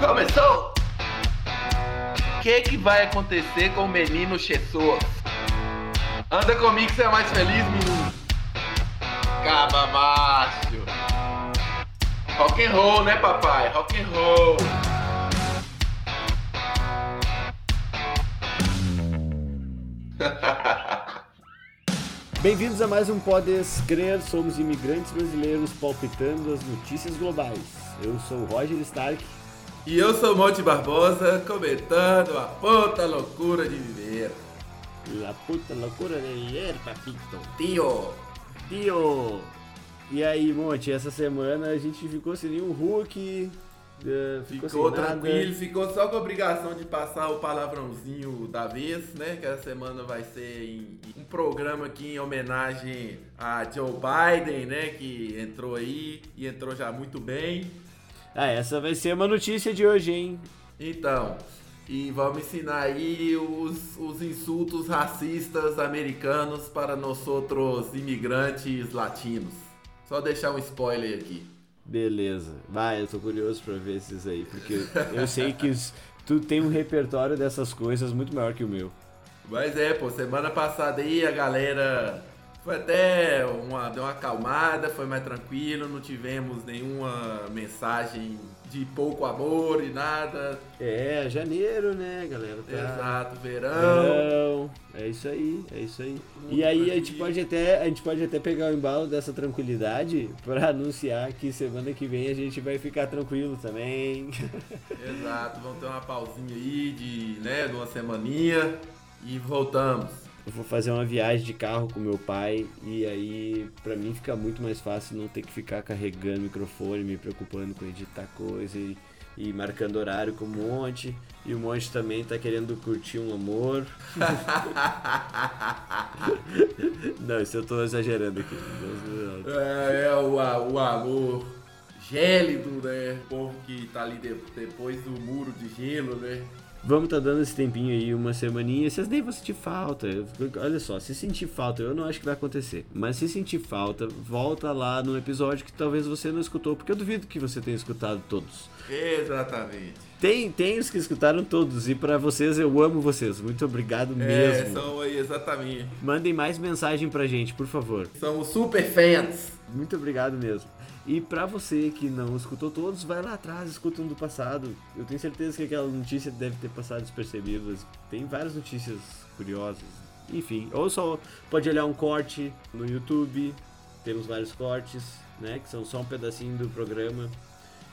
Começou! O que, que vai acontecer com o menino Jesus? Anda comigo que você é mais feliz, menino. Caba macho. Rock and roll, né, papai? Rock and roll. Bem-vindos a mais um Podes Crer, somos imigrantes brasileiros palpitando as notícias globais. Eu sou o Roger Stark. E eu sou Monte Barbosa, comentando a puta loucura de viver. La puta loucura de viver, papito. Tio! Tio! E aí, Monte, essa semana a gente ficou sem nenhum Hulk, uh, ficou, Ficou sem tranquilo, ficou só com a obrigação de passar o palavrãozinho da vez, né? Que essa semana vai ser em- um programa aqui em homenagem a Joe Biden, né? Que entrou aí e entrou já muito bem. Ah, essa vai ser uma notícia de hoje, hein? Então, e vamos ensinar aí os, os insultos racistas americanos para nós outros imigrantes latinos. Só deixar um spoiler aqui. Beleza. Vai, eu tô curioso pra ver esses aí, porque eu sei que tu tem um repertório dessas coisas muito maior que o meu. Mas é, pô, semana passada aí a galera foi até uma, deu uma acalmada, foi mais tranquilo, não tivemos nenhuma mensagem de pouco amor e nada. É, janeiro, né, galera? Tá... Exato, verão. Verão. É isso aí, é isso aí. Muito E aí a gente pode até a gente pode até pegar o embalo dessa tranquilidade pra anunciar que semana que vem a gente vai ficar tranquilo também. Exato, vamos ter uma pausinha aí de, né, de uma semaninha e voltamos. Eu vou fazer uma viagem de carro com meu pai e aí pra mim fica muito mais fácil não ter que ficar carregando microfone, me preocupando com editar coisa e, e marcando horário com um monte. E o monte também tá querendo curtir um amor. não, isso eu tô exagerando aqui. Deus, É, é o, o amor gélido, né? O povo que tá ali de- depois do muro de gelo, né? Vamos tá dando esse tempinho aí, uma semaninha. Vocês nem vão sentir falta. Olha só, se sentir falta, eu não acho que vai acontecer. Mas se sentir falta, volta lá no episódio que talvez você não escutou, porque eu duvido que você tenha escutado todos. Exatamente. Tem, tem os que escutaram todos, e pra vocês eu amo vocês. Muito obrigado É, mesmo. são aí, exatamente. Mandem mais mensagem pra gente, por favor. São super fans. Muito obrigado mesmo. E pra você que não escutou todos, vai lá atrás, escuta um do passado. Eu tenho certeza que aquela notícia deve ter passado despercebida. Tem várias notícias curiosas. Enfim, ou só pode olhar um corte no YouTube. Temos vários cortes, né? Que são só um pedacinho do programa.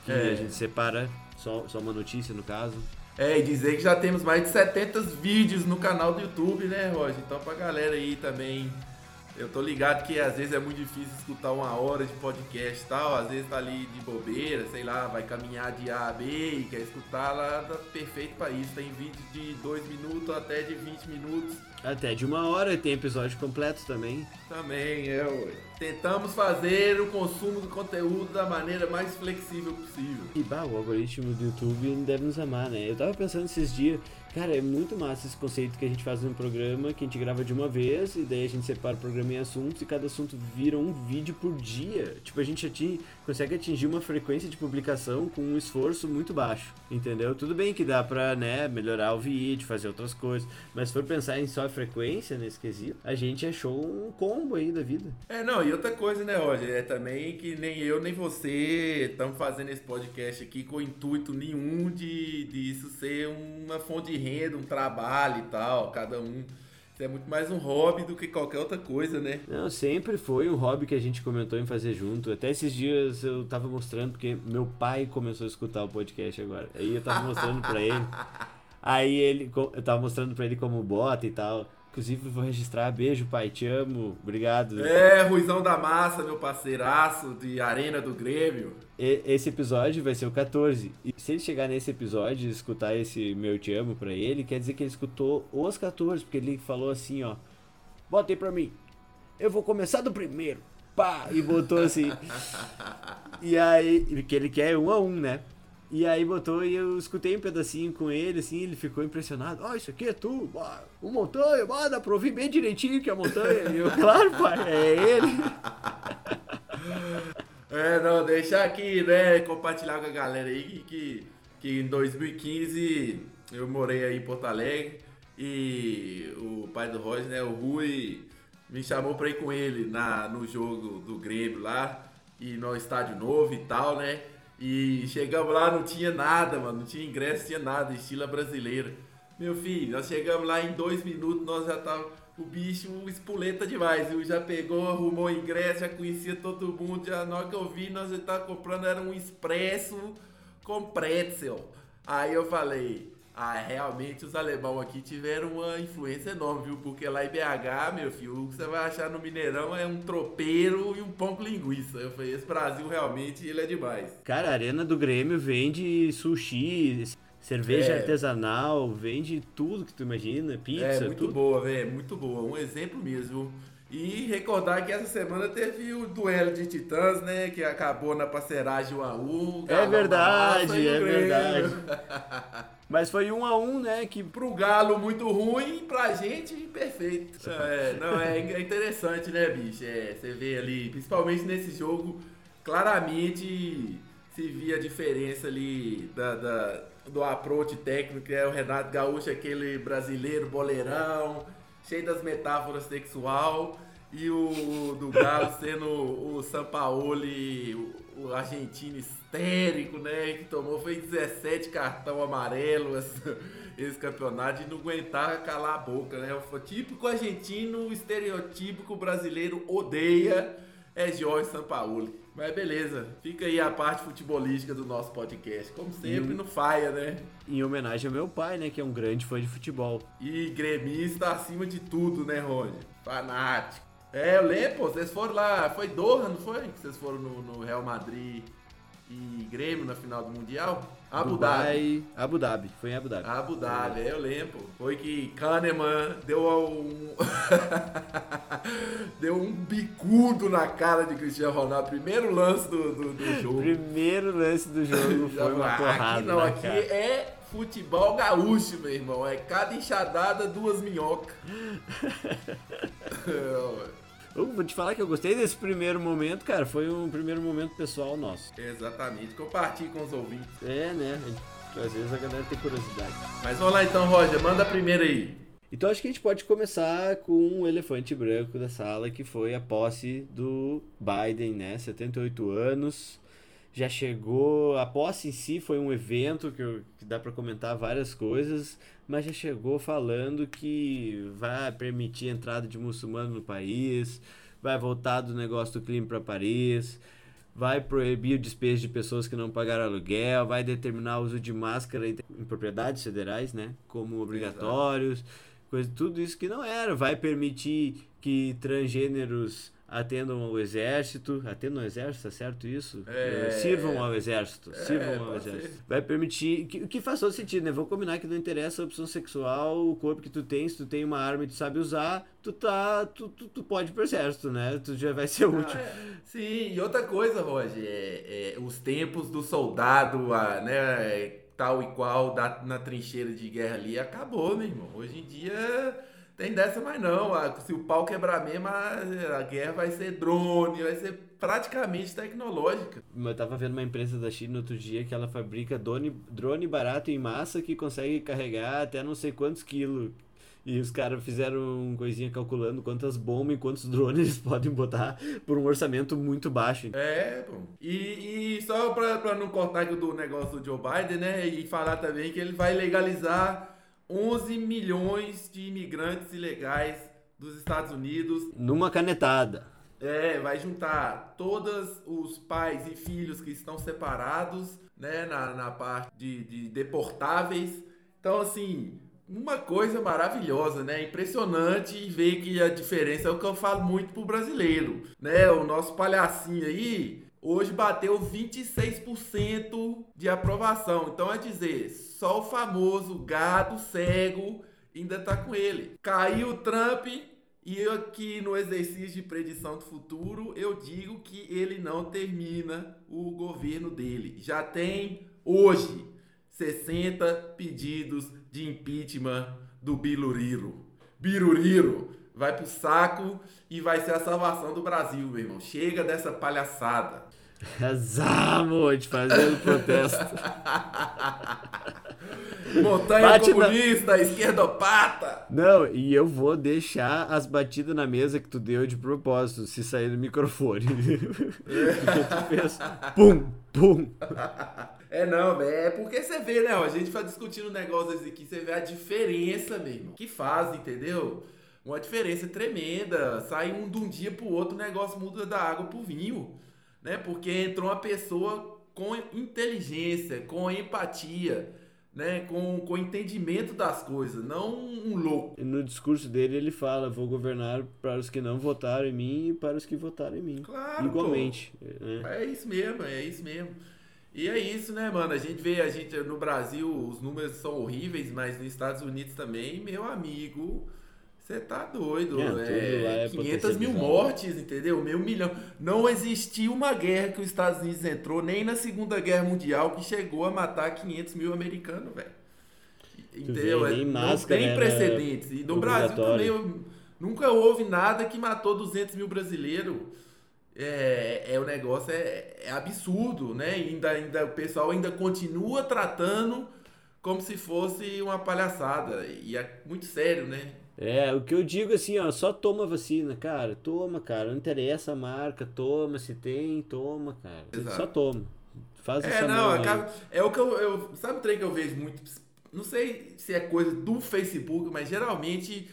Que É. a gente separa, só, só uma notícia no caso. É, e dizer que já temos mais de 70 vídeos no canal do YouTube, né, Roger? Então pra galera aí também. Eu tô ligado que às vezes é muito difícil escutar uma hora de podcast e tal, às vezes tá ali de bobeira, sei lá, vai caminhar de A a B e quer escutar lá, tá perfeito pra isso. Tem vídeo de 2 minutos até de 20 minutos Até de uma hora tem episódio completo também. também, é, ué. Tentamos fazer o consumo do conteúdo da maneira mais flexível possível. E bah, o algoritmo do YouTube deve nos amar, né? Eu tava pensando esses dias, cara, é muito massa esse conceito que a gente faz no programa, que a gente grava de uma vez, e daí a gente separa o programa em assuntos, e cada assunto vira um vídeo por dia. Tipo, a gente atinge, consegue atingir uma frequência de publicação com um esforço muito baixo, entendeu? Tudo bem que dá pra, né, melhorar o vídeo, fazer outras coisas, mas se for pensar em só frequência nesse quesito, a gente achou um combo aí da vida. É, não, e outra coisa, né, Roger? É também que nem eu nem você estamos fazendo esse podcast aqui com intuito nenhum de, de isso ser uma fonte de renda, um trabalho e tal, cada um. Isso é muito mais um hobby do que qualquer outra coisa, né? Não, sempre foi um hobby que a gente comentou em fazer junto. Até esses dias eu tava mostrando, porque meu pai começou a escutar o podcast agora. Aí eu tava mostrando pra ele. Aí ele, eu tava mostrando pra ele como bota e tal. Inclusive, vou registrar. Beijo, pai, te amo. Obrigado. É, Ruizão da Massa, meu parceiraço de Arena do Grêmio. E- Esse episódio vai ser o 14. E se ele chegar nesse episódio e escutar esse meu te amo pra ele, quer dizer que ele escutou os 14, porque ele falou assim, ó. Bota aí pra mim. Eu vou começar do primeiro. Pá! E botou assim. e aí, porque ele quer um a um, né? E aí botou e eu escutei um pedacinho com ele, assim, ele ficou impressionado. Ó, isso aqui é tu, bah, o montanha, bah, dá pra ouvir bem direitinho que é a montanha. E eu, claro, pai, é ele. É, não, deixar aqui, né, compartilhar com a galera aí que, que em 2015 eu morei aí em Porto Alegre e o pai do Roger, né, o Rui, me chamou pra ir com ele na, no jogo do Grêmio lá e no estádio novo e tal, né? E chegamos lá, não tinha nada, mano, não tinha ingresso, tinha nada, estilo brasileira. Meu filho, nós chegamos lá em dois minutos, nós já tava o bicho espoleta demais, viu? Já pegou, arrumou ingresso, já conhecia todo mundo, já na hora que eu vi, nós já tava comprando, era um expresso com pretzel. Aí eu falei, ah, realmente os alemão aqui tiveram uma influência enorme, viu? Porque lá em BH, meu filho, o que você vai achar no Mineirão é um tropeiro e um pão com linguiça. Eu falei, esse Brasil realmente ele é demais. Cara, a Arena do Grêmio vende sushi, cerveja é. artesanal, vende tudo que tu imagina, pizza. É muito tudo. boa, velho, muito boa. Um exemplo mesmo. E recordar que essa semana teve o duelo de titãs, né? Que acabou na parceragem 1 a 1 É verdade, é verdade. Mas foi 1 a 1 né? Que pro Galo muito ruim, pra gente perfeito. É, não, é, é interessante, né, bicho? É, você vê ali, principalmente nesse jogo, claramente se via a diferença ali da, da do approach técnico, que é o Renato Gaúcho, aquele brasileiro boleirão cheio das metáforas sexual, e o do Galo sendo o Sampaoli, o, o argentino histérico, né? Que tomou foi 17 cartão amarelo esse, esse campeonato e não aguentava calar a boca, né? O típico argentino, estereotípico brasileiro odeia é Jorge Sampaoli. Mas beleza, fica aí a parte futebolística do nosso podcast. Como sempre, no Faia, né? Em homenagem ao meu pai, né? Que é um grande fã de futebol. E gremista acima de tudo, né, Rony? Fanático. É, eu lembro, pô, vocês foram lá, foi Doha, não foi? Que vocês foram no, no Real Madrid e Grêmio na final do Mundial? Abu Dubai, Dhabi. Abu Dhabi, foi em Abu Dhabi. Abu Dhabi, é, eu lembro. Foi que Kahneman deu um. deu um bicudo na cara de Cristiano Ronaldo. Primeiro lance do, do, do jogo. Primeiro lance do jogo foi uma porrada. Aqui não, aqui cara. é futebol gaúcho, meu irmão. É cada enxadada, duas minhocas. Eu vou te falar que eu gostei desse primeiro momento, cara. Foi um primeiro momento pessoal nosso. Exatamente. Compartilhe com os ouvintes. É, né? Às vezes a galera tem curiosidade. Mas vamos lá então, Roger. Manda a primeira aí. Então acho que a gente pode começar com o elefante branco da sala, que foi a posse do Biden, né? 78 anos. Já chegou. A posse em si foi um evento que, eu, que dá para comentar várias coisas mas já chegou falando que vai permitir a entrada de muçulmano no país, vai voltar do negócio do crime para Paris, vai proibir o despejo de pessoas que não pagaram aluguel, vai determinar o uso de máscara em propriedades federais, né, como obrigatórios, coisa, tudo isso que não era, vai permitir que transgêneros atendam ao exército, atendam ao exército, tá certo isso? É... Sirvam ao exército, é, sirvam ao exército. Ser. Vai permitir, que, que faz todo sentido, né? Vamos combinar que não interessa a opção sexual, o corpo que tu tem, se tu tem uma arma e tu sabe usar, tu tá, tu, tu, tu pode ir pro exército, né? Tu já vai ser ah, útil. É. Sim, e outra coisa, Roger, é, é, os tempos do soldado, a, né, tal e qual da, na trincheira de guerra ali, acabou, meu irmão. Hoje em dia tem dessa mais não. Se o pau quebrar mesmo, a, guerra vai ser drone, vai ser praticamente tecnológica. Eu tava vendo uma empresa da China outro dia que ela fabrica drone, drone barato em massa que consegue carregar até não sei quantos quilos. E os caras fizeram uma coisinha calculando quantas bombas e quantos drones eles podem botar por um orçamento muito baixo. É, bom. E, e só pra, pra não cortar do negócio do Joe Biden, né? E falar também que ele vai legalizar 11 milhões de imigrantes ilegais dos Estados Unidos. Numa canetada. É, vai juntar todos os pais e filhos que estão separados, né, na, na parte de, de deportáveis. Então, assim, uma coisa maravilhosa, né? Impressionante ver que a diferença é o que eu falo muito pro brasileiro, né? O nosso palhacinho aí hoje bateu 26% de aprovação. Então é dizer, só o famoso gado cego ainda tá com ele. Caiu o Trump e eu aqui no exercício de predição do futuro, eu digo que ele não termina o governo dele. Já tem hoje 60 pedidos de impeachment do Biluriro. Biruriro vai pro saco e vai ser a salvação do Brasil, meu irmão. Chega dessa palhaçada. Exatamente, fazendo protesto. Montanha Bate comunista, na... esquerdopata. Não, e eu vou deixar as batidas na mesa que tu deu de propósito, se sair do microfone. tu fez pum, pum. É não, é porque você vê, né? A gente vai discutindo negócios aqui, você vê a diferença mesmo. Que faz, entendeu? Uma diferença tremenda. Sai um de um dia pro outro, o negócio muda da água pro vinho. Né? Porque entrou uma pessoa com inteligência, com empatia né, com, com entendimento das coisas, não um louco. No discurso dele ele fala: vou governar para os que não votaram em mim e para os que votaram em mim. Claro. Igualmente. Né? É isso mesmo, é isso mesmo. E é isso, né, mano? A gente vê, a gente no Brasil os números são horríveis, mas nos Estados Unidos também, meu amigo, você tá doido. É, é 500 mil mortes, entendeu? Meio milhão. Não existiu uma guerra que os Estados Unidos entrou, nem na Segunda Guerra Mundial, que chegou a matar 500 mil americanos, velho. Entendeu? Vê, é, não tem precedentes. E no Brasil também nunca houve nada que matou 200 mil brasileiros. É, é o negócio é, é absurdo, né? ainda, ainda, o pessoal ainda continua tratando como se fosse uma palhaçada. E é muito sério, né? É, o que eu digo assim, ó, só toma vacina, cara, toma, cara, não interessa a marca, toma, se tem, toma, cara, Exato. só toma. Faz é, não, acaba, é o que eu, eu, sabe o trem que eu vejo muito, não sei se é coisa do Facebook, mas geralmente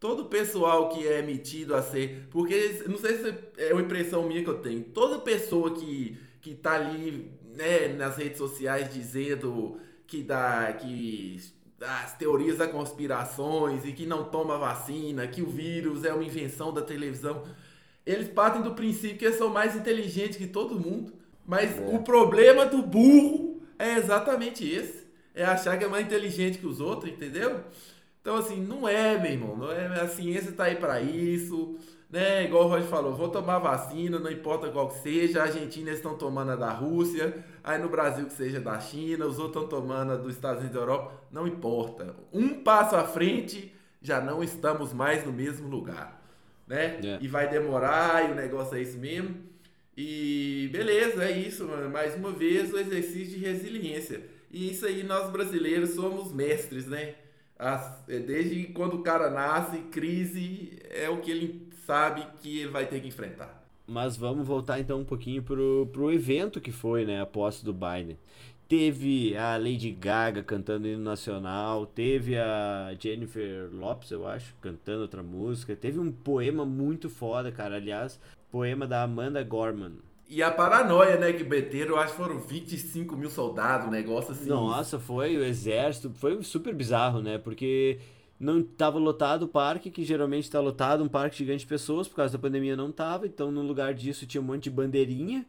todo o pessoal que é emitido a ser, porque não sei se é uma impressão minha que eu tenho, toda pessoa que que tá ali, né, nas redes sociais dizendo que dá que as teorias da conspirações e que não toma vacina, que o vírus é uma invenção da televisão. Eles partem do princípio que eles são mais inteligentes que todo mundo. Mas é. o problema do burro é exatamente esse. É achar que é mais inteligente que os outros, entendeu? Então, assim, não é, meu irmão. Não é, a ciência está aí para isso né? Igual o Roger falou, vou tomar vacina, não importa qual que seja. A Argentina estão tomando a da Rússia, aí no Brasil que seja da China, os outros estão tomando a dos Estados Unidos da Europa. Não importa. Um passo à frente, já não estamos mais no mesmo lugar, né? Yeah. É. E vai demorar, e o negócio é isso mesmo. E beleza, é isso, mano. Mais uma vez o exercício de resiliência. E isso aí nós brasileiros somos mestres, né? As, é, desde quando o cara nasce, crise é o que ele sabe que ele vai ter que enfrentar. Mas vamos voltar então um pouquinho pro, pro evento que foi, né, a posse do Biden. Teve a Lady Gaga cantando hino nacional, teve a Jennifer Lopes, eu acho, cantando outra música. Teve um poema muito foda, cara. Aliás, poema da Amanda Gorman. E a paranoia, né, que meteram, eu acho que foram 25 mil soldados, um negócio assim. Nossa, foi o exército, foi super bizarro, né? Porque não estava lotado o parque, que geralmente está lotado, um parque gigante de pessoas, por causa da pandemia não estava, então no lugar disso tinha um monte de bandeirinha,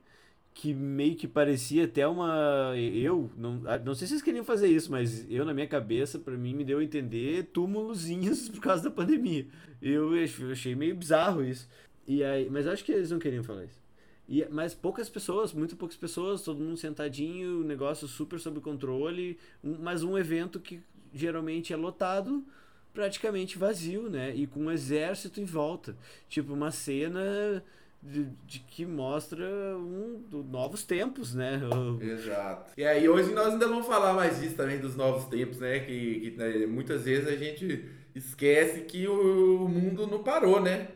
que meio que parecia até uma. Eu, não, ah, não sei se vocês queriam fazer isso, mas eu, na minha cabeça, para mim, me deu a entender túmulozinhos por causa da pandemia. Eu, eu achei meio bizarro isso. E aí, mas acho que eles não queriam falar isso. E, mas poucas pessoas, muito poucas pessoas, todo mundo sentadinho, negócio super sob controle, um, mas um evento que geralmente é lotado praticamente vazio, né? E com um exército em volta. Tipo, uma cena de, de que mostra um do, novos tempos, né? Exato. E aí hoje nós ainda vamos falar mais disso também dos novos tempos, né? Que, que né, muitas vezes a gente esquece que o, o mundo não parou, né?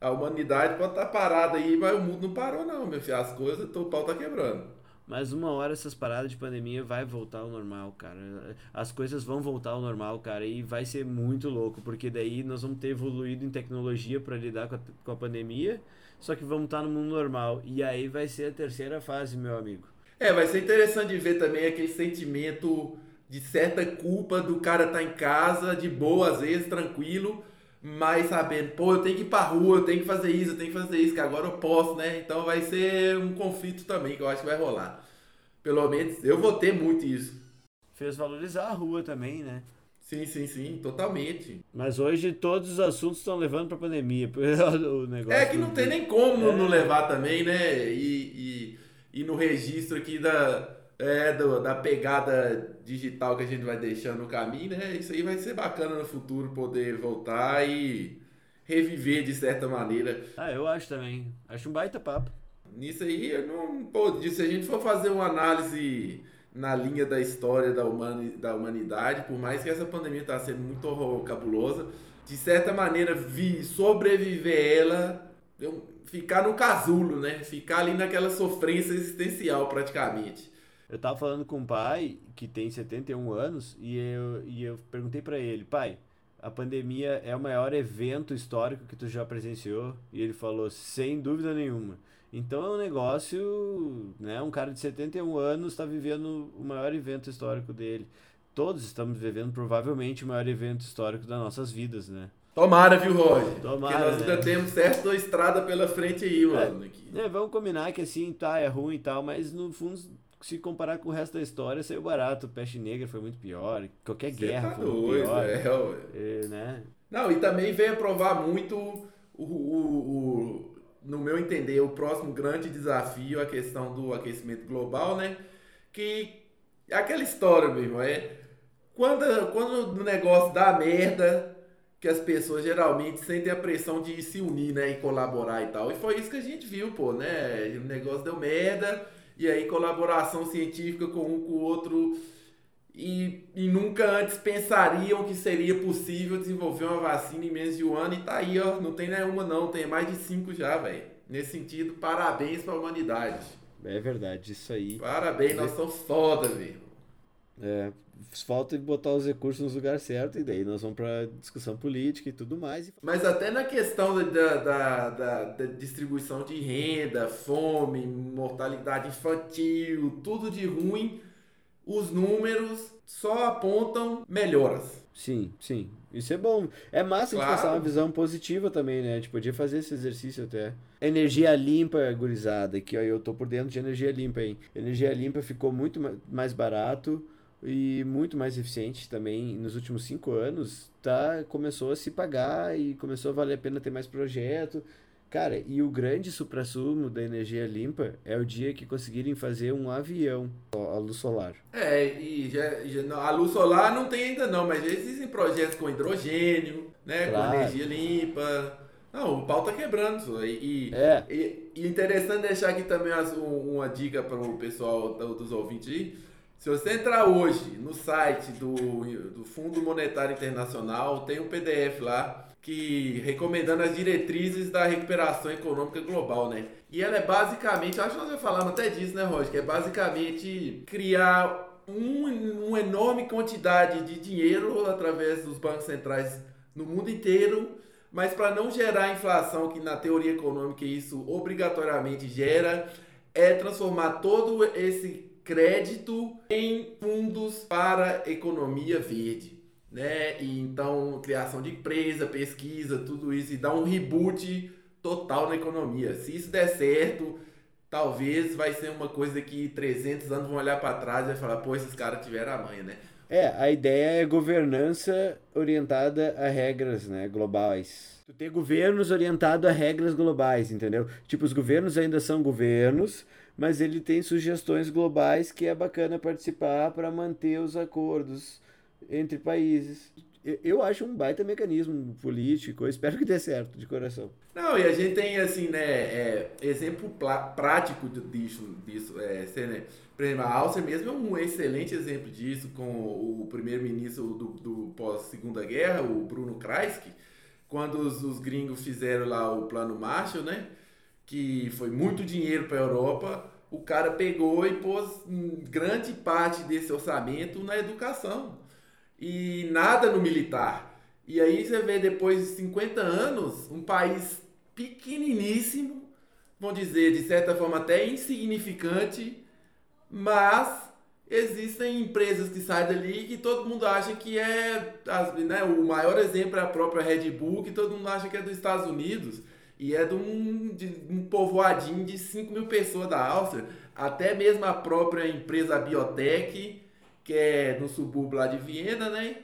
A humanidade pode estar parada aí, mas o mundo não parou não, meu filho. As coisas, o pau tá quebrando. Mas uma hora essas paradas de pandemia vai voltar ao normal, cara. As coisas vão voltar ao normal, cara, e vai ser muito louco, porque daí nós vamos ter evoluído em tecnologia para lidar com a, com a pandemia, só que vamos estar no mundo normal. E aí vai ser a terceira fase, meu amigo. É, vai ser interessante ver também aquele sentimento de certa culpa do cara estar tá em casa, de boa, às vezes, tranquilo, mas sabendo, pô, eu tenho que ir pra rua, eu tenho que fazer isso, eu tenho que fazer isso, que agora eu posso, né? Então vai ser um conflito também que eu acho que vai rolar. Pelo menos eu vou ter muito isso. Fez valorizar a rua também, né? Sim, sim, sim, totalmente. Mas hoje todos os assuntos estão levando para pandemia. O negócio é que não tem nem como é. não levar também, né? E, e, e no registro aqui da, é, do, da pegada digital que a gente vai deixando no caminho, né? Isso aí vai ser bacana no futuro poder voltar e reviver de certa maneira. Ah, eu acho também. Acho um baita papo. Nisso aí, eu não. Pô, se a gente for fazer uma análise na linha da história da, humani, da humanidade, por mais que essa pandemia está sendo muito horror, cabulosa, de certa maneira, vi, sobreviver ela, eu, ficar no casulo, né? Ficar ali naquela sofrência existencial, praticamente. Eu tava falando com um pai que tem 71 anos e eu, e eu perguntei para ele, pai, a pandemia é o maior evento histórico que tu já presenciou? E ele falou, sem dúvida nenhuma. Então é um negócio, né? Um cara de 71 anos está vivendo o maior evento histórico dele. Todos estamos vivendo provavelmente o maior evento histórico das nossas vidas, né? Tomara, viu, Roger? Tomara. Porque nós ainda né? temos certa estrada pela frente aí, mano. É, é, vamos combinar que assim, tá, é ruim e tal, mas no fundo, se comparar com o resto da história, saiu barato. Peste Negra foi muito pior, qualquer Cê guerra tá foi doido, muito pior. É, é, né? Não, e também veio provar muito o, o, o no meu entender, o próximo grande desafio, a questão do aquecimento global, né? Que é aquela história, meu irmão, é quando, quando o negócio dá merda, que as pessoas geralmente sentem a pressão de se unir, né, e colaborar e tal. E foi isso que a gente viu, pô, né? O negócio deu merda, e aí colaboração científica com um com o outro e, e, nunca antes pensariam que seria possível desenvolver uma vacina em menos de um ano. E tá aí, ó. Não tem nenhuma, não. Tem mais de cinco já, velho. Nesse sentido, parabéns pra humanidade. É verdade, isso aí. Parabéns, nós somos foda, velho. É, falta botar os recursos no lugar certo e daí nós vamos para discussão política e tudo mais. Mas até na questão da, da, da, da, distribuição de renda, fome, mortalidade infantil, tudo de ruim, os números só apontam melhoras. Sim, sim. Isso é bom. É massa claro. a gente passar uma visão positiva também, né? A gente podia fazer esse exercício até. Energia limpa, gurizada. Aqui, ó, eu tô por dentro de energia limpa, hein? Energia limpa ficou muito mais barato e muito mais eficiente também nos últimos cinco anos. Tá, começou a se pagar e começou a valer a pena ter mais projeto. Cara, e o grande suprassumo da energia limpa é o dia que conseguirem fazer um avião a luz solar. É, e já, já a luz solar não tem ainda não, mas existem projetos com hidrogênio, né, claro. com energia limpa. Não, o pau tá quebrando. E, é. e, e interessante deixar aqui também uma dica para o pessoal dos ouvintes aí. Se você entrar hoje no site do, do Fundo Monetário Internacional, tem um PDF lá que recomendando as diretrizes da recuperação econômica global, né? E ela é basicamente, acho que nós já falamos até disso, né, Roger? Que é basicamente criar um, uma enorme quantidade de dinheiro através dos bancos centrais no mundo inteiro, mas para não gerar inflação, que na teoria econômica isso obrigatoriamente gera, é transformar todo esse crédito em fundos para economia verde né? E então, criação de empresa, pesquisa, tudo isso, e dar um reboot total na economia. Se isso der certo, talvez vai ser uma coisa que 300 anos vão olhar para trás e falar, pô, esses caras tiveram a manha, né? É, a ideia é governança orientada a regras, né, globais. Tu ter governos orientados a regras globais, entendeu? Tipo, os governos ainda são governos, mas ele tem sugestões globais que é bacana participar para manter os acordos entre países. Eu acho um baita mecanismo político, eu espero que dê certo, de coração. Não, e a gente tem, assim, né, é, exemplo prático disso, disso é, né, por exemplo, a Áustria mesmo é um excelente exemplo disso, com o primeiro-ministro do, do pós-segunda guerra, o Bruno Kreisky, quando os, os, gringos fizeram lá o plano Marshall, né, que foi muito dinheiro para a Europa, o cara pegou e pôs grande parte desse orçamento na educação e nada no militar. E aí você vê depois de 50 anos, um país pequeniníssimo, vão dizer de certa forma até insignificante, mas existem empresas que saem dali que todo mundo acha que é. Né, o maior exemplo é a própria Red Bull, que todo mundo acha que é dos Estados Unidos. E é de um, de um povoadinho de 5 mil pessoas da Áustria. Até mesmo a própria empresa Biotech que é no subúrbio lá de Viena, né?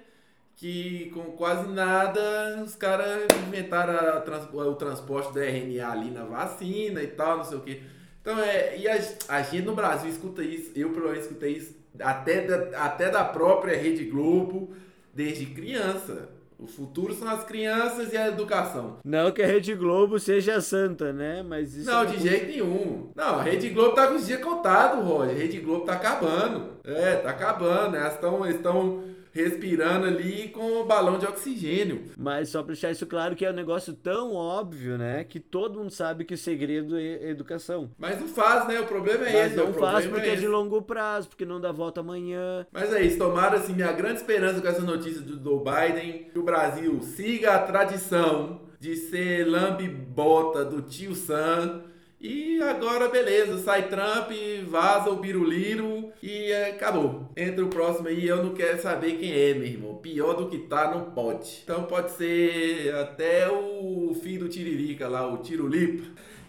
Que com quase nada os caras inventaram trans, o transporte do RNA ali na vacina e tal, não sei o que. Então, é, e a, a gente no Brasil escuta isso, eu pelo menos escutei isso até da, até da própria Rede Globo desde criança. O futuro são as crianças e a educação. Não que a Rede Globo seja santa, né? Mas isso Não, é de jeito nenhum. Não, a Rede Globo tá com os dias contados, Roger. A Rede Globo tá acabando. É, tá acabando. Elas estão estão respirando ali com o balão de oxigênio. Mas só pra deixar isso claro que é um negócio tão óbvio, né? Que todo mundo sabe que o segredo é educação. Mas não faz, né? O problema é Mas esse. não faz porque é, esse. de longo prazo, porque não dá volta amanhã. Mas é isso, tomara assim, minha grande esperança com essa notícia do Joe Biden, que o Brasil siga a tradição de ser lambe-bota do tio Sam. E agora, beleza, sai Trump, vaza o Biruliro e é, acabou. Entra o próximo aí, eu não quero saber quem é, meu irmão. Pior do que tá, não pode. Então pode ser até o filho do Tiririca lá, o Tirulipa.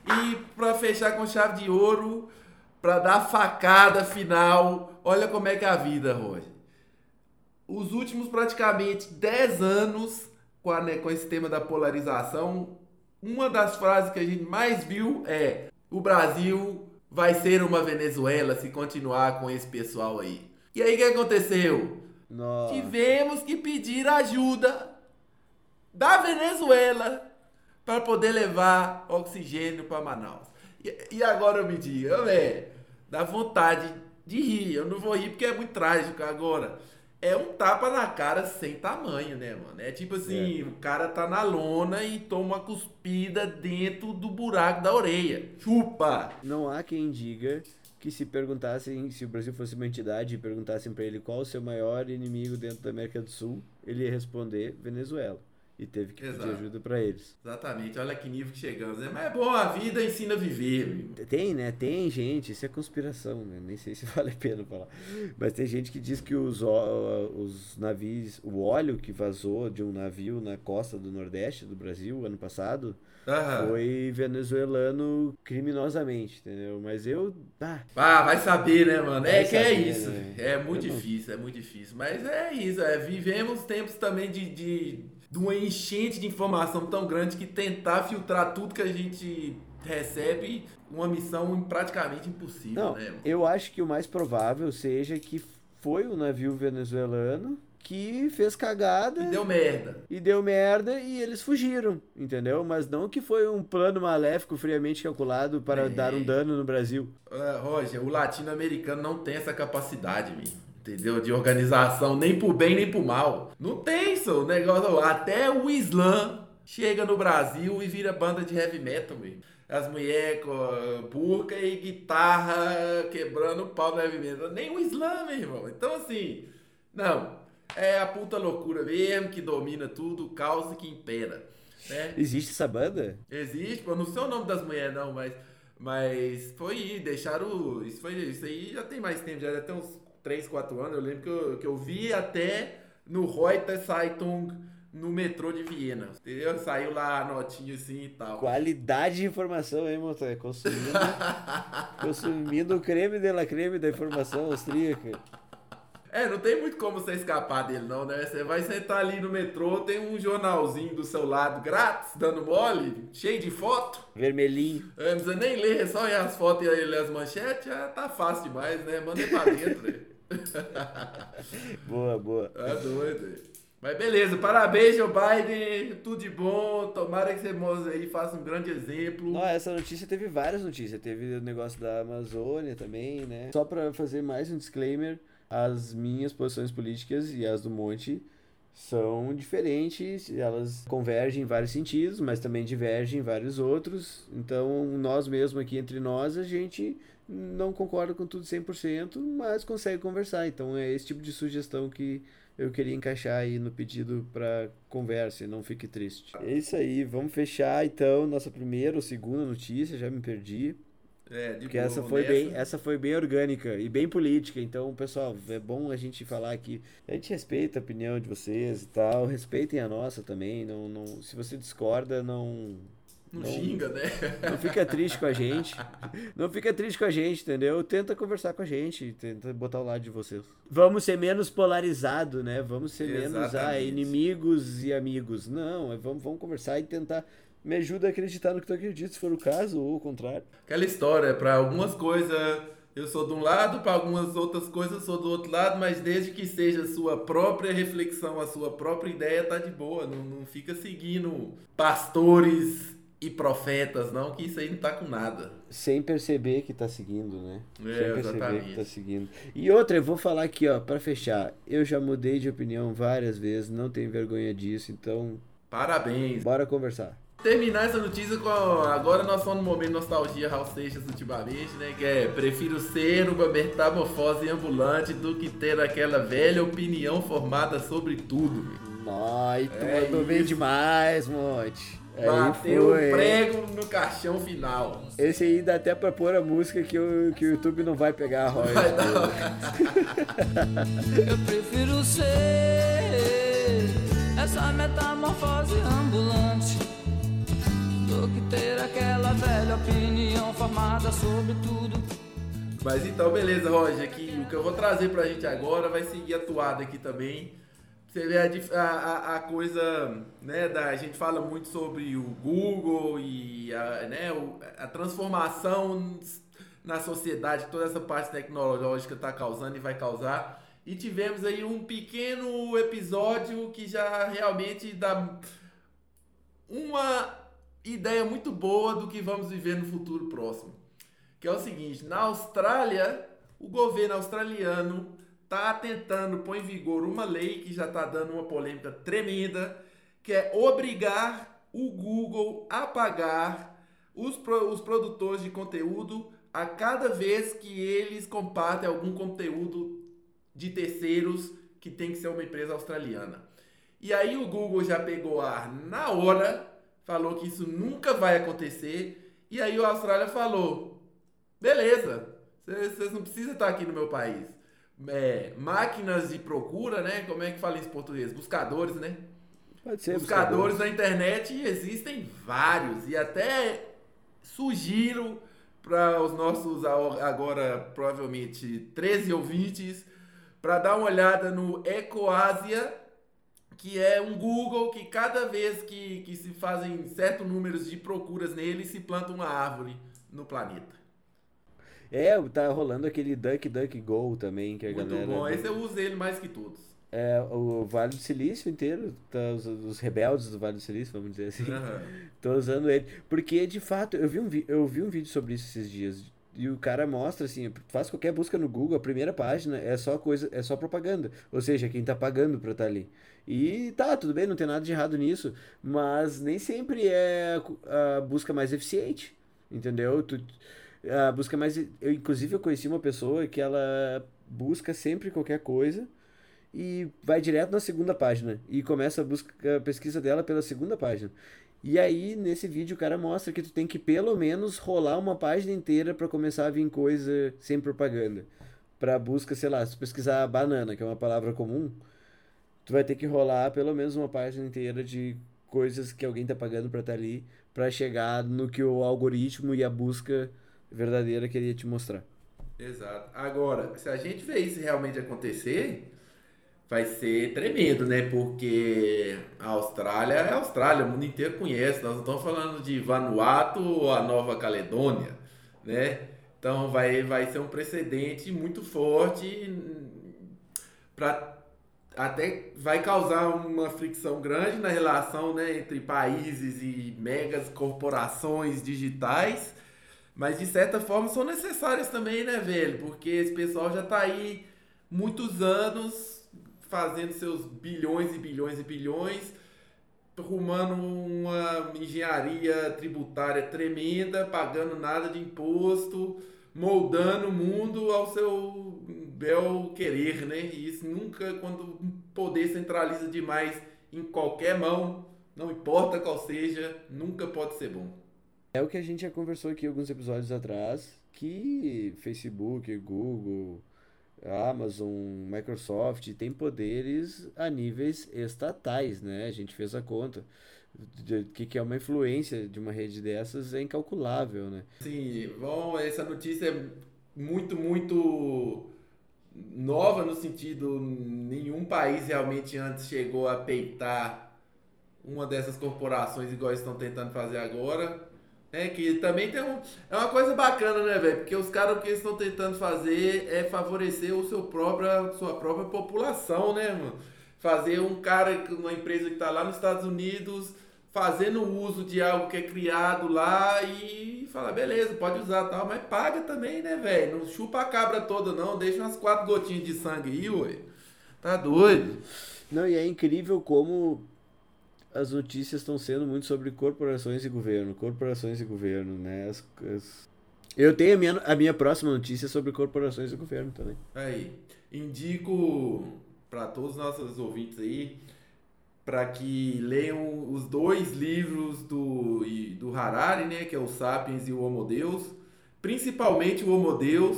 E pra fechar com chave de ouro, pra dar facada final, olha como é que é a vida, Roger. Os últimos praticamente 10 anos com, a, né, com esse tema da polarização, uma das frases que a gente mais viu é: o Brasil vai ser uma Venezuela se continuar com esse pessoal aí. E aí o que aconteceu? Nossa. Tivemos que pedir ajuda da Venezuela para poder levar oxigênio para Manaus. E, e agora eu me diga, velho, dá vontade de rir. Eu não vou rir porque é muito trágico agora. É um tapa na cara sem tamanho, né, mano? É tipo assim, o cara tá na lona e toma uma cuspida dentro do buraco da orelha. Chupa! Não há quem diga que se perguntassem, se o Brasil fosse uma entidade e perguntassem pra ele qual o seu maior inimigo dentro da América do Sul, ele ia responder Venezuela. E teve que Exato. pedir ajuda pra eles. Exatamente, olha que nível que chegamos, né? Mas é bom, a vida ensina a viver, meu. Tem, né? Tem gente, isso é conspiração, né? Nem sei se vale a pena falar. Mas tem gente que diz que os, os navios, o óleo que vazou de um navio na costa do Nordeste do Brasil ano passado Aham. foi venezuelano criminosamente, entendeu? Mas eu. Ah, Ah, vai saber, né, mano? É Vai que é saber, isso. né? É muito Eu não- difícil, é muito difícil. Mas é isso. É, vivemos tempos também de, de, de uma enchente de informação tão grande que tentar filtrar tudo que a gente recebe uma missão praticamente impossível, Não, né? eu acho que o mais provável seja que foi o navio venezuelano que fez cagada E deu merda. e deu merda e eles fugiram, entendeu? Mas não que foi um plano maléfico friamente calculado para É. dar um dano no Brasil. Ah, Roger, o latino-americano não tem essa capacidade, mesmo, entendeu? De organização, nem pro bem nem pro mal. Não tem isso, o negócio. Até o Islã chega no Brasil e vira banda de heavy metal, mesmo. As mulheres com burca e guitarra quebrando o pau no heavy metal. Nem o Islã, meu irmão. Então, assim, não. É a puta loucura mesmo que domina tudo, caos que impera. Né? Existe essa banda? Existe, pô, não sei o nome das mulheres não, mas, mas foi, deixaram, isso foi, isso aí já tem mais tempo, já ter uns 3, 4 anos, eu lembro que eu, que eu vi até no Reuters Zeitung, no metrô de Viena, entendeu? Saiu lá a notinha assim e tal. Qualidade de informação, hein, motor? Consumindo, consumindo o creme de la creme da informação austríaca. É, não tem muito como você escapar dele não, né? Você vai sentar ali no metrô, tem um jornalzinho do seu lado grátis, dando mole, cheio de foto. Vermelhinho. É, não precisa nem ler, é só olhar as fotos e ler as manchetes, já tá fácil demais, né? Manda pra dentro, né? Boa, boa. É doido. Mas beleza, parabéns, Joe Biden, tudo de bom. Tomara que você aí faça um grande exemplo. Não, essa notícia teve várias notícias. Teve o negócio da Amazônia também, né? Só pra fazer mais um disclaimer, as minhas posições políticas e as do Monte são diferentes, elas convergem em vários sentidos, mas também divergem em vários outros. Então, nós mesmos aqui entre nós, a gente não concorda com tudo 100%, mas consegue conversar. Então, é esse tipo de sugestão que eu queria encaixar aí no pedido para conversa e não fique triste. É isso aí, vamos fechar então nossa primeira ou segunda notícia, já me perdi. É, de Porque boa, essa foi nessa. bem, essa foi bem orgânica e bem política. Então, pessoal, é bom a gente falar aqui. A gente respeita a opinião de vocês e tal, respeitem a nossa também. Não, não, se você discorda, não Não Não- xinga, né? não fica triste com a gente. Não fica triste com a gente, entendeu? Tenta conversar com a gente, tenta botar o lado de vocês. Vamos ser menos polarizado, né? Vamos ser menos ah, Exatamente. inimigos e amigos. Não, é, vamos, vamos conversar e tentar. Me ajuda a acreditar no que tu acredita, se for o caso, ou o contrário. Aquela história, pra algumas coisas eu sou de um lado, para algumas outras coisas eu sou do outro lado, mas desde que seja a sua própria reflexão, a sua própria ideia, tá de boa. Não, não fica seguindo pastores e profetas, não, que isso aí não tá com nada. Sem perceber que tá seguindo, né? É, Sem perceber exatamente. que tá seguindo. E outra, eu vou falar aqui, ó, pra fechar. Eu já mudei de opinião várias vezes, não tenho vergonha disso, então Parabéns. bora conversar. Terminar essa notícia com. Agora nós estamos no momento de nostalgia Raul Seixas ultimamente, né? Que é prefiro ser uma metamorfose ambulante do que ter aquela velha opinião formada sobre tudo. velho. Ai, tu É mandou bem demais, Monte. Aí Bateu o prego no caixão final. Esse aí dá até pra pôr a música que o, que o YouTube não vai pegar a royalties. Eu prefiro ser essa metamorfose ambulante do que ter aquela velha opinião formada sobre tudo. Mas então, beleza, Roger. Que o que eu vou trazer pra gente agora vai seguir a toada aqui também. Vê a, a, a- coisa, né, da, a gente fala muito sobre o Google e a, né, a transformação na sociedade, toda essa parte tecnológica está causando e vai causar. E tivemos aí um pequeno episódio que já realmente dá uma ideia muito boa do que vamos viver no futuro próximo. Que é o seguinte, na Austrália, o governo australiano está tentando pôr em vigor uma lei que já está dando uma polêmica tremenda, que é obrigar o Google a pagar os, pro- os produtores de conteúdo a cada vez que eles compartem algum conteúdo de terceiros que tem que ser uma empresa australiana. E aí o Google já pegou ar na hora, falou que isso nunca vai acontecer, e aí a Austrália falou: beleza, vocês não precisam estar aqui no meu país. É, máquinas de procura, né? Como é que fala isso em português? Buscadores, né? Pode ser. Buscadores na internet existem vários e até sugiro para os nossos agora provavelmente 13 ouvintes para dar uma olhada no Ecoasia, que é um Google que cada vez que, que se fazem certos números de procuras nele se planta uma árvore no planeta. É, tá rolando aquele Duck Duck Go também, que a Muito galera. bom, esse eu uso ele mais que todos. É, o Vale do Silício inteiro, tá, os, os rebeldes do Vale do Silício, vamos dizer assim, Aham. tô usando ele. Porque, de fato, eu vi, um eu vi um vídeo sobre isso esses dias. E o cara mostra assim, faz qualquer busca no Google, a primeira página é só coisa, é só propaganda. Ou seja, quem tá pagando pra estar ali. E tá, tudo bem, não tem nada de errado nisso, mas nem sempre é a busca mais eficiente. Entendeu? Tu, a busca mais. Eu, inclusive, eu conheci uma pessoa que ela busca sempre qualquer coisa e vai direto na segunda página e começa a, busca, a pesquisa dela pela segunda página. E aí, nesse vídeo, o cara mostra que tu tem que pelo menos rolar uma página inteira para começar a vir coisa sem propaganda. Pra busca, sei lá, se pesquisar banana, que é uma palavra comum, tu vai ter que rolar pelo menos uma página inteira de coisas que alguém tá pagando pra estar ali, pra chegar no que o algoritmo e a busca verdadeira queria te mostrar. Exato. Agora, se a gente vê isso realmente acontecer, vai ser tremendo, né? Porque a Austrália é a Austrália, o mundo inteiro conhece. Nós não estamos falando de Vanuatu ou a Nova Caledônia, né? Então vai, vai ser um precedente muito forte para até vai causar uma fricção grande na relação né, entre países e megas corporações digitais. Mas de certa forma são necessárias também, né, velho? Porque esse pessoal já tá aí muitos anos fazendo seus bilhões e bilhões e bilhões, rumando uma engenharia tributária tremenda, pagando nada de imposto, moldando o mundo ao seu bel querer, né? E isso nunca, quando o poder centraliza demais em qualquer mão, não importa qual seja, nunca pode ser bom. É o que a gente já conversou aqui alguns episódios atrás, que Facebook, Google, Amazon, Microsoft tem poderes a níveis estatais, né? A gente fez a conta. O que, que é uma influência de uma rede dessas é incalculável, né? Sim, bom, essa notícia é muito, muito nova no sentido nenhum país realmente antes chegou a peitar uma dessas corporações igual estão tentando fazer agora. É que também tem um. É uma coisa bacana, né, velho? Porque os caras o que eles estão tentando fazer é favorecer o seu própria, sua própria população, né, mano? Fazer um cara, uma empresa que tá lá nos Estados Unidos, fazendo uso de algo que é criado lá e fala, beleza, pode usar tal, mas paga também, né, velho? Não chupa a cabra toda, não, deixa umas quatro gotinhas de sangue aí, ué. Tá doido? Não, e é incrível como as notícias estão sendo muito sobre corporações e governo, corporações e governo, né? As, as... Eu tenho a minha, a minha próxima notícia sobre corporações e governo também. Aí, indico para todos os nossos ouvintes aí para que leiam os dois livros do, do Harari, né, que é o Sapiens e o Homo Deus, principalmente o Homo Deus,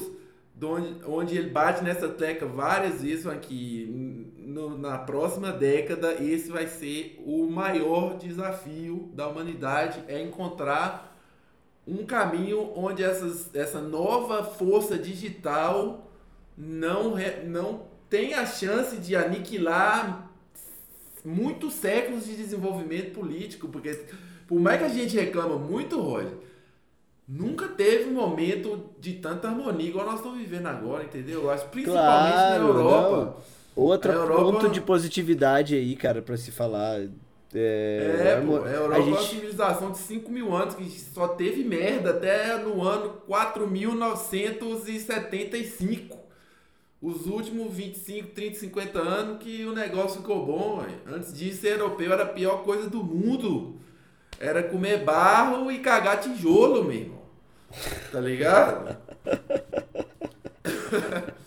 onde, onde ele bate nessa tecla várias vezes, que no, na próxima década esse vai ser o maior desafio da humanidade, é encontrar um caminho onde essas, essa nova força digital não, não tem a chance de aniquilar muitos séculos de desenvolvimento político, porque por mais que a gente reclama muito, Roger, nunca teve um momento de tanta harmonia igual nós estamos vivendo agora, entendeu? Eu acho principalmente claro, na Europa. Não. Outro Europa... ponto de positividade aí, cara, para se falar. É, é pô, a Europa a gente... é uma civilização de 5 mil anos que só teve merda até no ano 4975. Os últimos 25, 30, 50 anos que o negócio ficou bom. Véio. Antes disso, ser europeu era a pior coisa do mundo. Era comer barro e cagar tijolo, meu irmão. Tá ligado?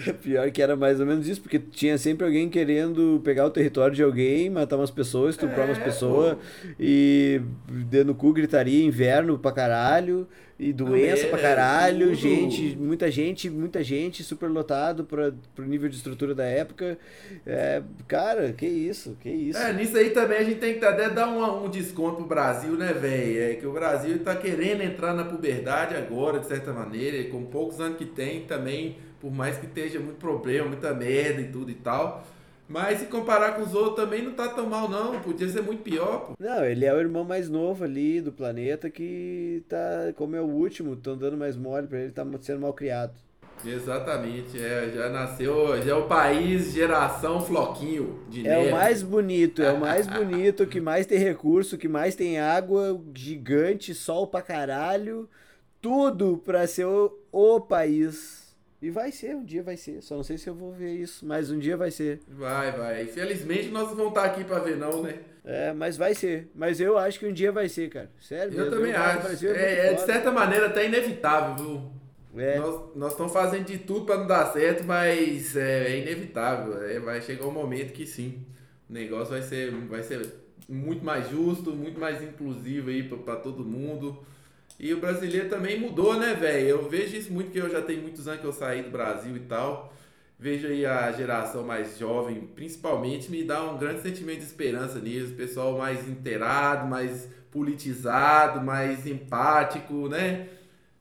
Pior que era mais ou menos isso, porque tinha sempre alguém querendo pegar o território de alguém, matar umas pessoas, estuprar é, umas pessoas, e dando cu gritaria, inverno pra caralho, e doença é, pra caralho, tudo. gente, muita gente, muita gente, super lotado pra, pro nível de estrutura da época. É, cara, que isso, que isso. É, nisso aí também a gente tem que até dar um, um desconto pro Brasil, né, velho? É que o Brasil tá querendo entrar na puberdade agora, de certa maneira, com poucos anos que tem também por mais que esteja muito problema, muita merda e tudo e tal. Mas se comparar com os outros também não tá tão mal não, podia ser muito pior, pô. Não, ele é o irmão mais novo ali do planeta que tá, como é o último, estão dando mais mole para ele, tá sendo mal criado. Exatamente, é, já nasceu, já é o país geração floquinho de é neve. É o mais bonito, é o mais bonito, que mais tem recurso, que mais tem água, gigante, sol pra caralho, tudo pra ser o, o país e vai ser, um dia vai ser. Só não sei se eu vou ver isso, mas um dia vai ser. Vai, vai. Infelizmente nós não vamos estar aqui para ver, não, né? É, mas vai ser. Mas eu acho que um dia vai ser, cara. Sério Eu mesmo. também eu acho. É, é, de certa maneira até inevitável, viu? É. Nós, nós estamos fazendo de tudo para não dar certo, mas é, é inevitável. É, vai chegar um momento que sim. O negócio vai ser, vai ser muito mais justo, muito mais inclusivo aí para todo mundo. E o brasileiro também mudou, né, velho? Eu vejo isso muito, que eu já tenho muitos anos que eu saí do Brasil e tal. Vejo aí a geração mais jovem, principalmente, me dá um grande sentimento de esperança nisso. Pessoal mais inteirado, mais politizado, mais empático, né?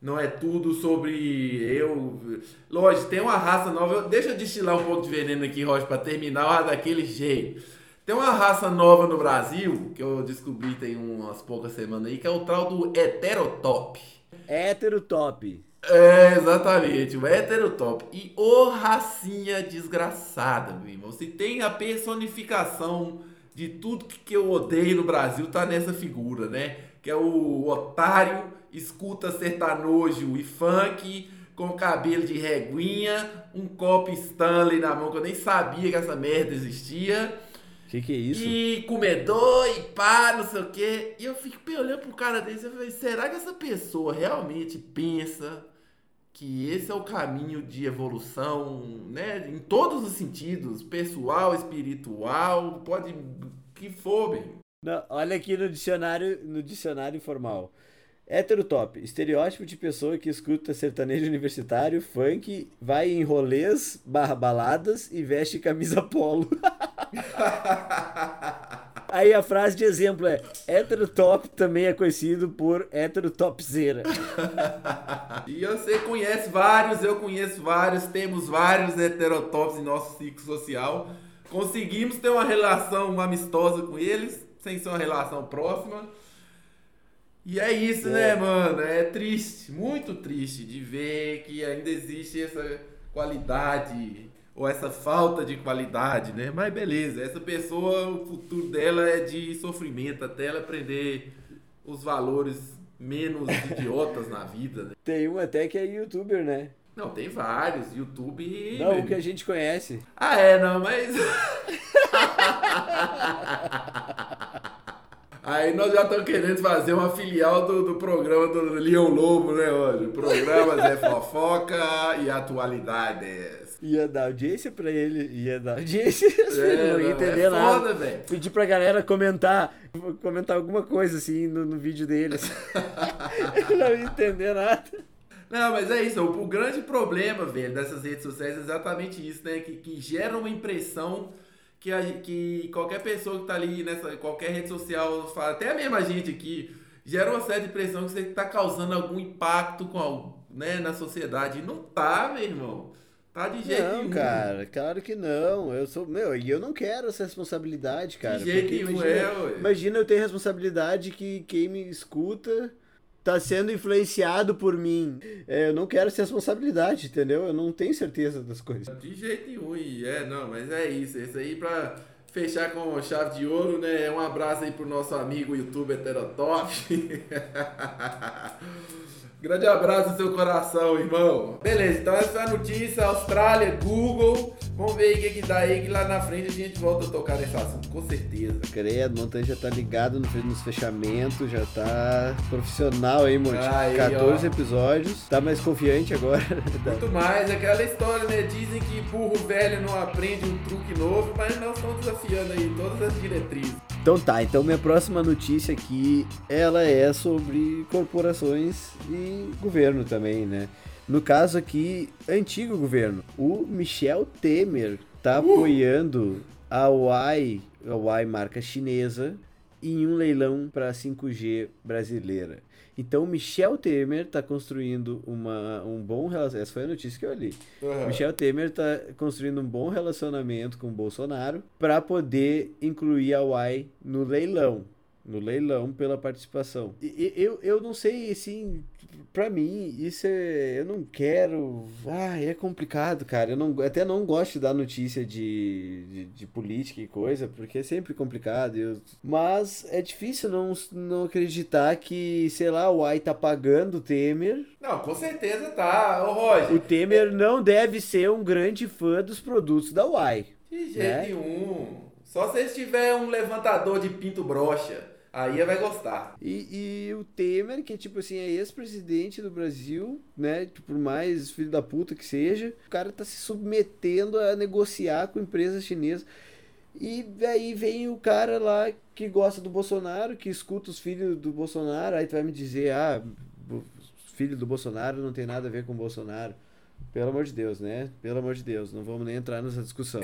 Não é tudo sobre eu. Lógico, tem uma raça nova. Deixa eu destilar um pouco de veneno aqui, Roger, para terminar daquele jeito. Tem uma raça nova no Brasil, que eu descobri tem umas poucas semanas aí, que é o tal do heterotop. Heterotop. É, exatamente, o heterotop. E ô racinha desgraçada, meu irmão. Se tem a personificação de tudo que eu odeio no Brasil, tá nessa figura, né? Que é o otário, escuta sertanojo e funk, com cabelo de reguinha, um copo Stanley na mão, que eu nem sabia que essa merda existia que que é isso? E comedor e pá, não sei o quê. E eu fico olhando pro cara desse e falei, será que essa pessoa realmente pensa que esse é o caminho de evolução, né? Em todos os sentidos, pessoal, espiritual, pode que for, bem. Não, olha aqui no dicionário, no dicionário informal. Heterotop, estereótipo de pessoa que escuta sertanejo universitário, funk, vai em rolês, barra baladas e veste camisa polo. Aí a frase de exemplo é: heterotop também é conhecido por heterotopzera. e você conhece vários, eu conheço vários, temos vários heterotops em nosso ciclo social. Conseguimos ter uma relação amistosa com eles, sem ser uma relação próxima. E é isso, é. né, mano? É triste, muito triste de ver que ainda existe essa qualidade ou essa falta de qualidade, né? Mas beleza, essa pessoa, o futuro dela é de sofrimento até ela aprender os valores menos idiotas na vida. Né? Tem um até que é youtuber, né? Não, tem vários. YouTube. Não, o que a gente conhece. Ah, é, não, mas. Aí nós já estamos querendo fazer uma filial do, do programa do Leão Lobo, né, hoje? Programas é fofoca e atualidades. Ia dar audiência pra ele, ia dar audiência. É, não ia entender é nada. Foda, velho. Pedir pra galera comentar, comentar alguma coisa assim no, no vídeo deles. não ia entender nada. Não, mas é isso. O, o, grande problema, velho, dessas redes sociais é exatamente isso, né? Que, que gera uma impressão que, a, que qualquer pessoa que tá ali nessa qualquer rede social fala, até a mesma gente aqui, gera uma certa impressão que você tá causando algum impacto com, né, na sociedade. E não tá, meu irmão. Tá de jeito não, nenhum. cara, claro que não. Eu sou, meu, e eu não quero essa responsabilidade, cara. De jeito nenhum, imagina, é, ué. imagina eu ter responsabilidade que quem me escuta tá sendo influenciado por mim. É, eu não quero essa responsabilidade, entendeu? Eu não tenho certeza das coisas. De jeito nenhum, é, não, mas é isso. Isso aí pra fechar com chave de ouro, né? Um abraço aí pro nosso amigo youtuber Heterotop. Grande abraço no seu coração, irmão. Beleza, então essa foi a notícia. Austrália, Google. Vamos ver aí o que, que dá aí, que lá na frente a gente volta a tocar nesse assunto, com certeza. Credo, Montanha já tá ligado nos fechamentos, já tá profissional aí, Monte. Aí, 14 ó. episódios, tá mais confiante agora. Muito mais, aquela história, né? Dizem que burro velho não aprende um truque novo, mas nós estamos desafiando aí todas as diretrizes. Então tá, então minha próxima notícia aqui, ela é sobre corporações e governo também, né? No caso aqui, antigo governo. O Michel Temer tá uh! apoiando a Huawei, a Huawei marca chinesa, em um leilão para 5G brasileira. Então, Michel Temer está construindo uma, um bom relacionamento. Essa foi a notícia que eu li. Uhum. Michel Temer está construindo um bom relacionamento com o Bolsonaro para poder incluir a Huawei no leilão. No leilão pela participação. E, eu, eu não sei, assim, pra mim, isso é. Eu não quero. Ah, é complicado, cara. Eu não, até não gosto de dar notícia de, de, de política e coisa, porque é sempre complicado. Eu, mas é difícil não, não acreditar que, sei lá, o AI tá pagando o Temer. Não, com certeza tá. Ô, Roger. O Temer não deve ser um grande fã dos produtos da UAI. De jeito né? nenhum. Só se tiver um levantador de pinto brocha. Aí vai gostar. E, e o Temer, que tipo assim, é ex-presidente do Brasil, né? Por mais filho da puta que seja, o cara tá se submetendo a negociar com empresas chinesas. E aí vem o cara lá que gosta do Bolsonaro, que escuta os filhos do Bolsonaro, aí tu vai me dizer, ah, filho do Bolsonaro não tem nada a ver com o Bolsonaro. Pelo amor de Deus, né? Pelo amor de Deus, não vamos nem entrar nessa discussão.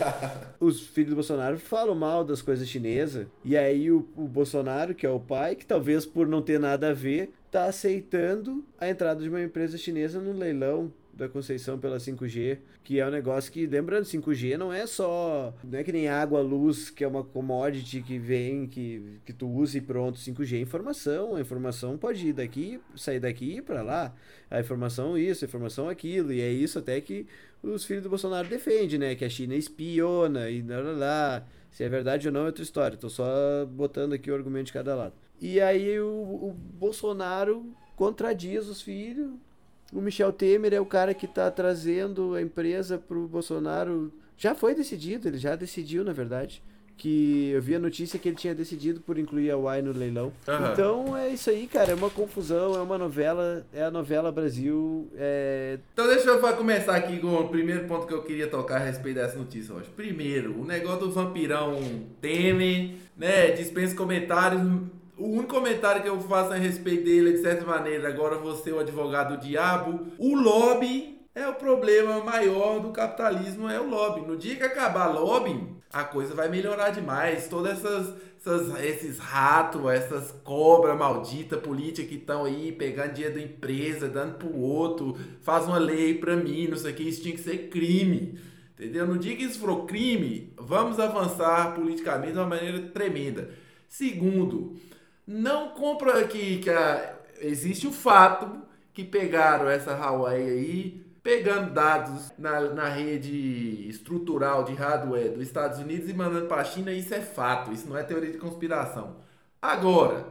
Os filhos do Bolsonaro falam mal das coisas chinesas, e aí o, o Bolsonaro, que é o pai, que talvez por não ter nada a ver, tá aceitando a entrada de uma empresa chinesa no leilão da Conceição pela 5G, que é um negócio que, lembrando, 5G não é só, não é que nem água, luz, que é uma commodity que vem, que, que tu usa e pronto, 5G é informação, a informação pode ir daqui, sair daqui e para lá, a informação isso, a informação aquilo, e é isso até que os filhos do Bolsonaro defendem, né, que a China espiona e lá, lá, lá. se é verdade ou não é outra história, tô só botando aqui o argumento de cada lado. E aí o, o Bolsonaro contradiz os filhos, o Michel Temer é o cara que está trazendo a empresa para o Bolsonaro. Já foi decidido, ele já decidiu, na verdade. Que eu vi a notícia que ele tinha decidido por incluir a Uai no leilão. Uhum. Então é isso aí, cara. É uma confusão, é uma novela, é a novela Brasil. É... Então deixa eu começar aqui com o primeiro ponto que eu queria tocar a respeito dessa notícia hoje. Primeiro, o negócio do vampirão Temer, né? Dispensa comentários o único comentário que eu faço a respeito dele é de certa maneira, agora você o advogado do diabo. O lobby é o problema maior do capitalismo, é o lobby. No dia que acabar lobby, a coisa vai melhorar demais. Todas essas, essas esses ratos, essas cobras malditas políticas que estão aí pegando dinheiro da empresa, dando pro outro, faz uma lei pra mim, não sei o que, isso tinha que ser crime. Entendeu? No dia que isso for crime, vamos avançar politicamente de uma maneira tremenda. Segundo, não compra que, que a, existe o fato que pegaram essa Huawei aí, pegando dados na, na rede estrutural de hardware dos Estados Unidos e mandando para a China, isso é fato, isso não é teoria de conspiração. Agora,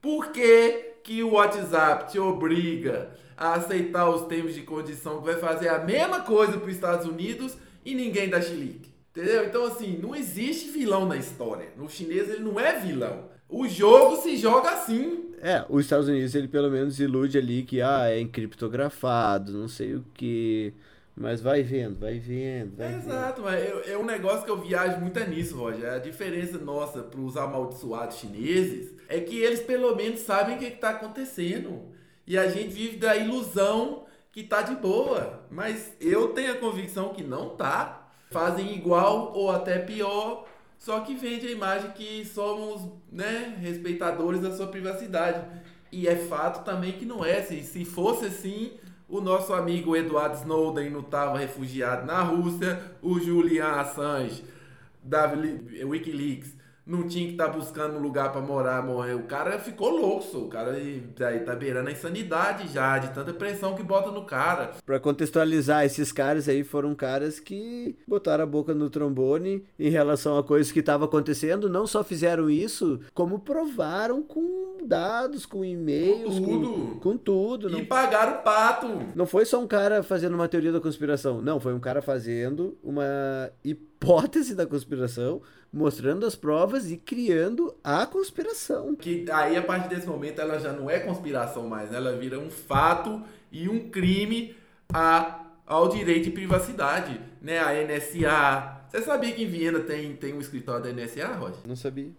por que, que o WhatsApp te obriga a aceitar os termos de condição que vai fazer a mesma coisa para os Estados Unidos e ninguém dá chilique? Entendeu? Então, assim, não existe vilão na história. No chinês, ele não é vilão. O jogo se joga assim. É, os Estados Unidos, ele pelo menos ilude ali que, ah, é encriptografado, não sei o que. Mas vai vendo, vai vendo, vai é, vendo. Exato, mas é, é, um negócio que eu viajo muito nisso, Roger. A diferença nossa para os amaldiçoados chineses é que eles pelo menos sabem o que está acontecendo. E a gente vive da ilusão que tá de boa. Mas eu tenho a convicção que não tá fazem igual ou até pior, só que vende a imagem que somos né, respeitadores da sua privacidade. E é fato também que não é. Se, se fosse assim, o nosso amigo Edward Snowden não estava refugiado na Rússia, o Julian Assange da Wikileaks não tinha que estar tá buscando um lugar para morar, morrer. O cara ficou louco, o cara aí tá beirando a insanidade já, de tanta pressão que bota no cara. Para contextualizar, esses caras aí foram caras que botaram a boca no trombone em relação a coisas que estavam acontecendo, não só fizeram isso, como provaram com dados, com e-mails, com tudo. Com, com tudo não... E pagaram o pato. Não foi só um cara fazendo uma teoria da conspiração, não, foi um cara fazendo uma hipótese da conspiração mostrando as provas e criando a conspiração. Que aí a partir desse momento ela já não é conspiração mais, né? ela vira um fato e um crime a, ao direito de privacidade, né? A NSA. Você sabia que em Viena tem, tem um escritório da NSA, Roger? Não sabia.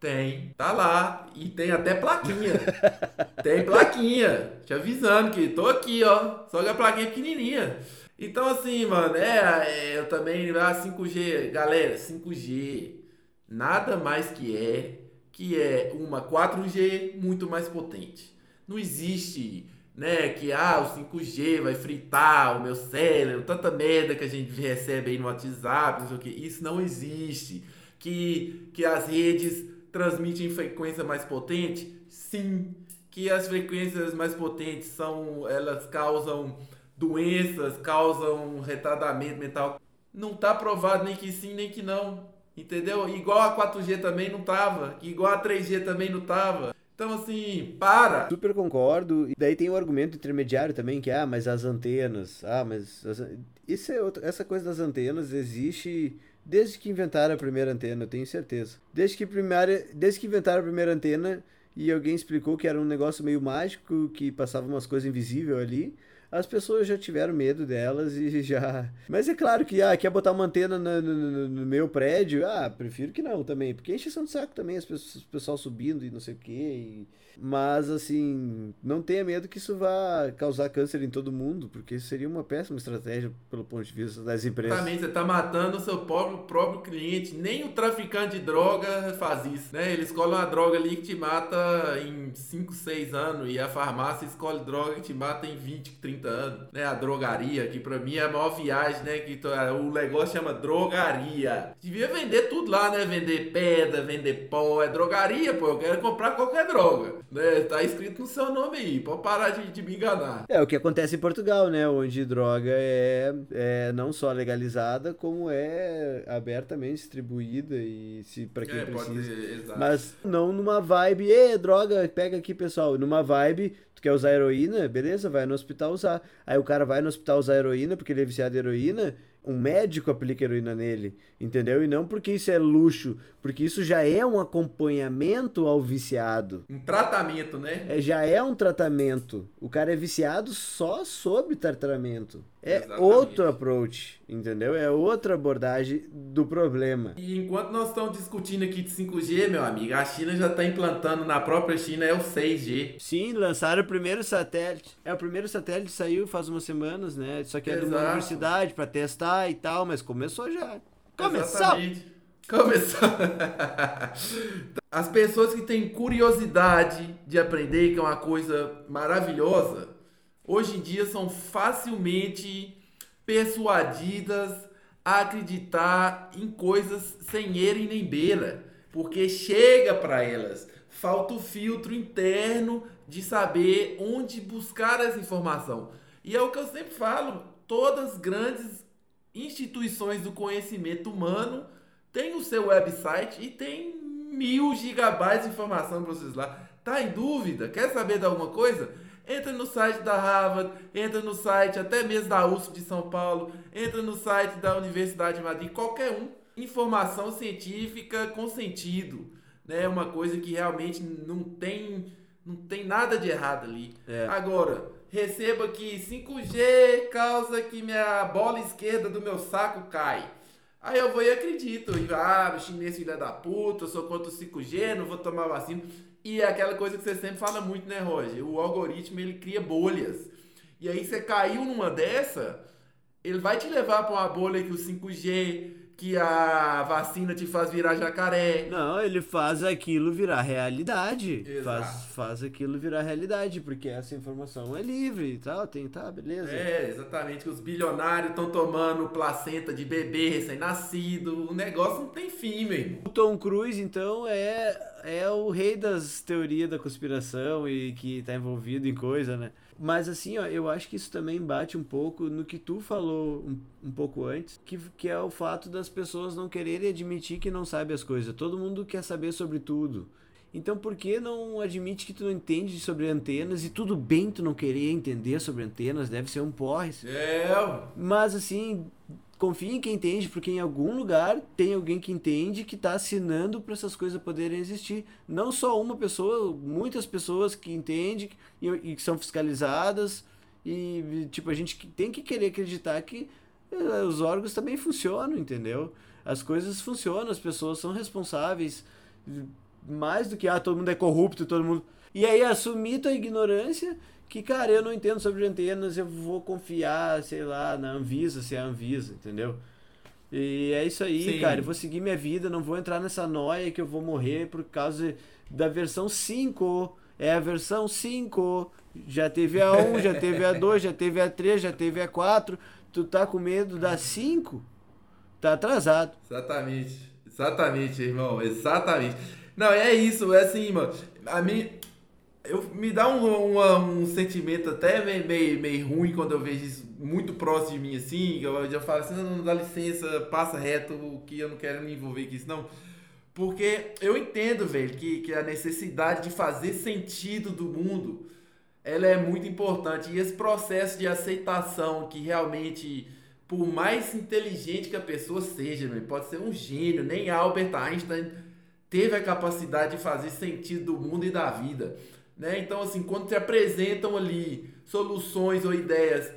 Tem, tá lá. E tem até plaquinha. tem plaquinha. Te avisando que tô aqui, ó. Só que a plaquinha é pequenininha. Então, assim, mano, é, é eu também. Ah, 5G, galera, 5G nada mais que é que é uma 4G muito mais potente. Não existe, né, que ah, o 5G vai fritar o meu cérebro, tanta merda que a gente recebe aí no WhatsApp, não sei o que. Isso não existe. Que, que as redes transmitem frequência mais potente? Sim. Que as frequências mais potentes são, elas causam doenças, causam retardamento mental. Não está provado nem que sim, nem que não. Entendeu? Igual a 4G também não tava, igual a 3G também não tava. Então, assim, para! Super concordo. E daí tem o argumento intermediário também, que, ah, mas as antenas. Ah, mas. As... Isso é outro... Essa coisa das antenas existe desde que inventaram a primeira antena, eu tenho certeza. Desde que, primária... desde que inventaram a primeira antena e alguém explicou que era um negócio meio mágico, que passava umas coisas invisíveis ali as pessoas já tiveram medo delas e já. Mas é claro que, ah, quer botar uma antena no, no, no meu prédio? Ah, prefiro que não também, porque enche de saco também, as pessoas, o pessoal subindo e não sei o quê. E mas, assim, não tenha medo que isso vá causar câncer em todo mundo, porque seria uma péssima estratégia pelo ponto de vista das empresas. Exatamente, você está matando o seu próprio, próprio cliente. Nem o traficante de droga faz isso, né? Ele escolhe uma droga ali que te mata em 5, 6 anos e a farmácia escolhe droga que te mata em 20, 30 anos, né? A drogaria, que pra mim é a maior viagem, né? Que o negócio chama drogaria. Devia vender tudo lá, né? Vender pedra, vender pó, é drogaria, pô. Eu quero comprar qualquer droga. Né? Tá escrito no seu nome aí, pode parar de, de me enganar. É o que acontece em Portugal, né? Onde droga é, é não só legalizada, como é abertamente distribuída e se para quem é, precisa. Ser, Mas não numa vibe, e droga, pega aqui, pessoal. Numa vibe, tu quer usar heroína, beleza, vai no hospital usar. Aí o cara vai no hospital usar heroína porque ele é viciado em heroína um médico aplica heroína nele, entendeu? E não porque isso é luxo, porque isso já é um acompanhamento ao viciado. Um tratamento, né? É, já é um tratamento. O cara é viciado só sob tratamento. É Exatamente. outro approach, entendeu? É outra abordagem do problema. E enquanto nós estamos discutindo aqui de 5G, meu amigo, a China já está implantando na própria China é o 6G. Sim, lançaram o primeiro satélite. É, o primeiro satélite saiu faz umas semanas, né? Só que é Exato. de uma universidade para testar e tal, mas começou já. Começou! Exatamente. Começou! As pessoas que têm curiosidade de aprender, que é uma coisa maravilhosa, hoje em dia são facilmente persuadidas a acreditar em coisas sem ele nem beira. porque chega para elas. Falta o filtro interno de saber onde buscar essa informação. E é o que eu sempre falo, todas as grandes instituições do conhecimento humano têm o seu website e tem mil gigabytes de informação para vocês lá. Tá em dúvida? Quer saber de alguma coisa? Entra no site da Harvard, entra no site até mesmo da USP de São Paulo, entra no site da Universidade de Madrid, qualquer um. Informação científica com sentido, né? Uma coisa que realmente não tem, não tem nada de errado ali. É. Agora, receba que 5G causa que minha bola esquerda do meu saco cai. Aí eu vou e acredito. Ah, chinês filha da puta, eu sou contra o 5G, não vou tomar vacina. E é aquela coisa que você sempre fala muito, né, Roger? O algoritmo, ele cria bolhas. E aí você caiu numa dessa, ele vai te levar para uma bolha que o 5G, que a vacina te faz virar jacaré. Não, ele faz aquilo virar realidade. Exato. Faz, faz aquilo virar realidade, porque essa informação é livre e tal, tem, tá, beleza. É, exatamente, que os bilionários estão tomando placenta de bebê recém-nascido. O negócio não tem fim, meu irmão. O Tom Cruise, então, é, é o rei das teorias da conspiração e que tá envolvido em coisa, né? Mas assim, ó, eu acho que isso também bate um pouco no que tu falou um, um pouco antes, que, que é o fato das pessoas não quererem admitir que não sabe as coisas. Todo mundo quer saber sobre tudo. Então por que não admite que tu não entende sobre antenas e tudo bem tu não querer entender sobre antenas, deve ser um porre. É, Mas assim, confia em quem entende, porque em algum lugar tem alguém que entende que está assinando para essas coisas poderem existir. Não só uma pessoa, muitas pessoas que entendem e, e que são fiscalizadas. E tipo, a gente tem que querer acreditar que eh, os órgãos também funcionam, entendeu? As coisas funcionam, as pessoas são responsáveis. Mais do que, ah, todo mundo é corrupto, todo mundo. E aí assumir tua ignorância que, cara, eu não entendo sobre antenas, eu vou confiar, sei lá, na Anvisa, se é a Anvisa, entendeu? E é isso aí, Sim. cara. Eu vou seguir minha vida, não vou entrar nessa noia que eu vou morrer por causa da versão 5. É a versão 5. Já teve a 1, já teve a 2, já teve a 3, já teve a 4. Tu tá com medo da 5? Tá atrasado. Exatamente. Exatamente, irmão. Exatamente. Não, é isso. É assim, mano. A mim. Eu, me dá um, um sentimento até meio, meio, meio ruim quando eu vejo isso muito próximo de mim, assim. Eu já falo assim, não, dá licença, passa reto, que eu não quero me envolver com isso, não. Porque eu entendo, velho, que, que a necessidade de fazer sentido do mundo, ela é muito importante. E esse processo de aceitação que realmente, por mais inteligente que a pessoa seja, velho, pode ser um gênio, nem Albert Einstein teve a capacidade de fazer sentido do mundo e da vida. Né? Então, assim, quando te apresentam ali soluções ou ideias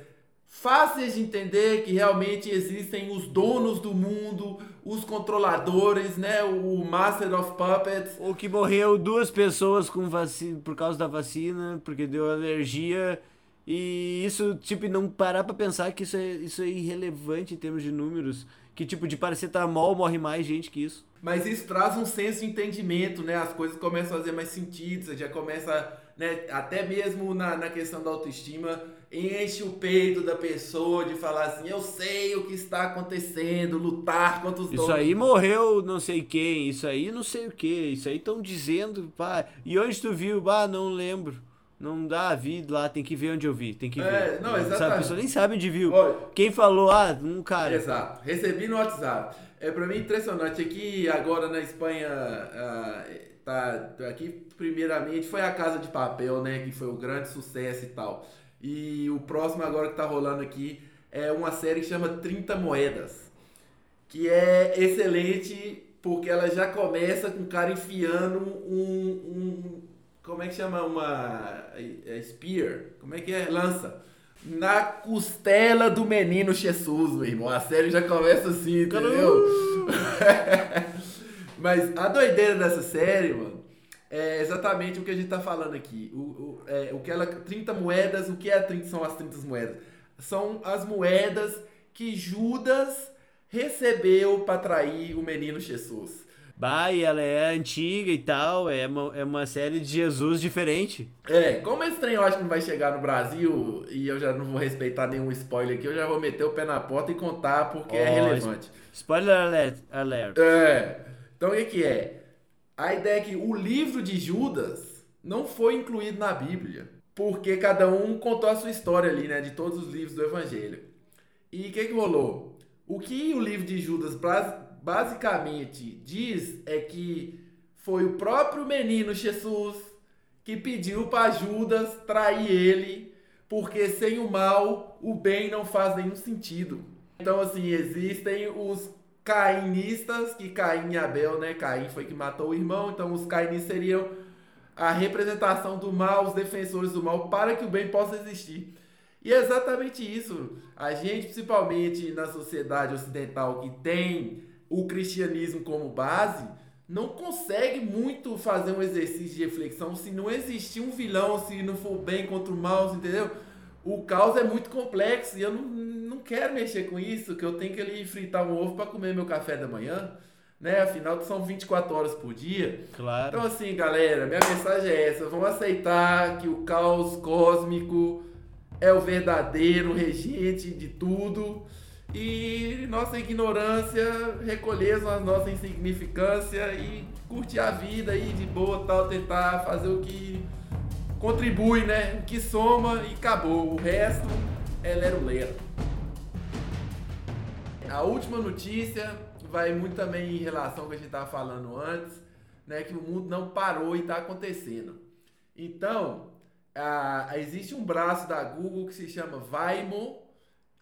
fáceis de entender que realmente existem os donos do mundo, os controladores, né? O Master of Puppets. Ou que morreu duas pessoas com vacina, por causa da vacina, porque deu alergia. E isso, tipo, não parar pra pensar que isso é, isso é irrelevante em termos de números. Que, tipo, de paracetamol morre mais gente que isso. Mas isso traz um senso de entendimento, né? As coisas começam a fazer mais sentido, você já começa, né? Até mesmo na, na questão da autoestima, enche o peito da pessoa de falar assim, eu sei o que está acontecendo, lutar contra os Isso donos. aí morreu não sei quem, isso aí não sei o que, isso aí estão dizendo, pá. E onde tu viu? Ah, não lembro. Não dá, vi lá, tem que ver onde eu vi, tem que É, ver. não, Sabe, exatamente. A pessoa nem sabe onde viu. Olha, Quem falou, ah, um cara. Exato. Recebi no WhatsApp. É pra mim impressionante aqui agora na Espanha ah, tá aqui primeiramente foi a Casa de Papel, né, que foi o grande sucesso e tal. E o próximo agora que tá rolando aqui é uma série que chama 30 moedas, que é excelente porque ela já começa com o cara enfiando um, um como é que chama uma é, spear, como é que é? Lança na costela do menino Jesus, meu irmão. A série já começa assim, entendeu? Mas a doideira dessa série, mano, é exatamente o que a gente tá falando aqui. O, o, é, o que ela. 30 moedas, o que é 30, são as 30 moedas? São as moedas que Judas recebeu para trair o menino Jesus. Bah, e ela é antiga e tal, é uma, é uma série de Jesus diferente. É, como esse trem eu acho que não vai chegar no Brasil e eu já não vou respeitar nenhum spoiler aqui, eu já vou meter o pé na porta e contar porque é Ó, relevante. Spoiler alert. alert. É. Então o que, que é? A ideia é que o livro de Judas não foi incluído na Bíblia, porque cada um contou a sua história ali, né, de todos os livros do Evangelho. E o que, que rolou? O que o livro de Judas basicamente diz é que foi o próprio menino Jesus que pediu para Judas trair ele, porque sem o mal o bem não faz nenhum sentido. Então, assim, existem os cainistas, que Caim e Abel, né? Caim foi que matou o irmão, então os cainistas seriam a representação do mal, os defensores do mal, para que o bem possa existir. E é exatamente isso. A gente, principalmente na sociedade ocidental que tem o cristianismo como base, não consegue muito fazer um exercício de reflexão se não existir um vilão, se não for bem contra o mal, entendeu? O caos é muito complexo e eu não, não quero mexer com isso, que eu tenho que ali fritar um ovo para comer meu café da manhã, né? Afinal, são 24 horas por dia. Claro. Então, assim, galera, minha mensagem é essa: vamos aceitar que o caos cósmico é o verdadeiro regente de tudo e nossa ignorância recolher a nossa insignificância e curtir a vida aí de boa, tal, tentar fazer o que contribui, né? O que soma e acabou. O resto é lero-lero. A última notícia vai muito também em relação ao que a gente estava falando antes, né? Que o mundo não parou e está acontecendo. Então, a, existe um braço da Google que se chama Waymo,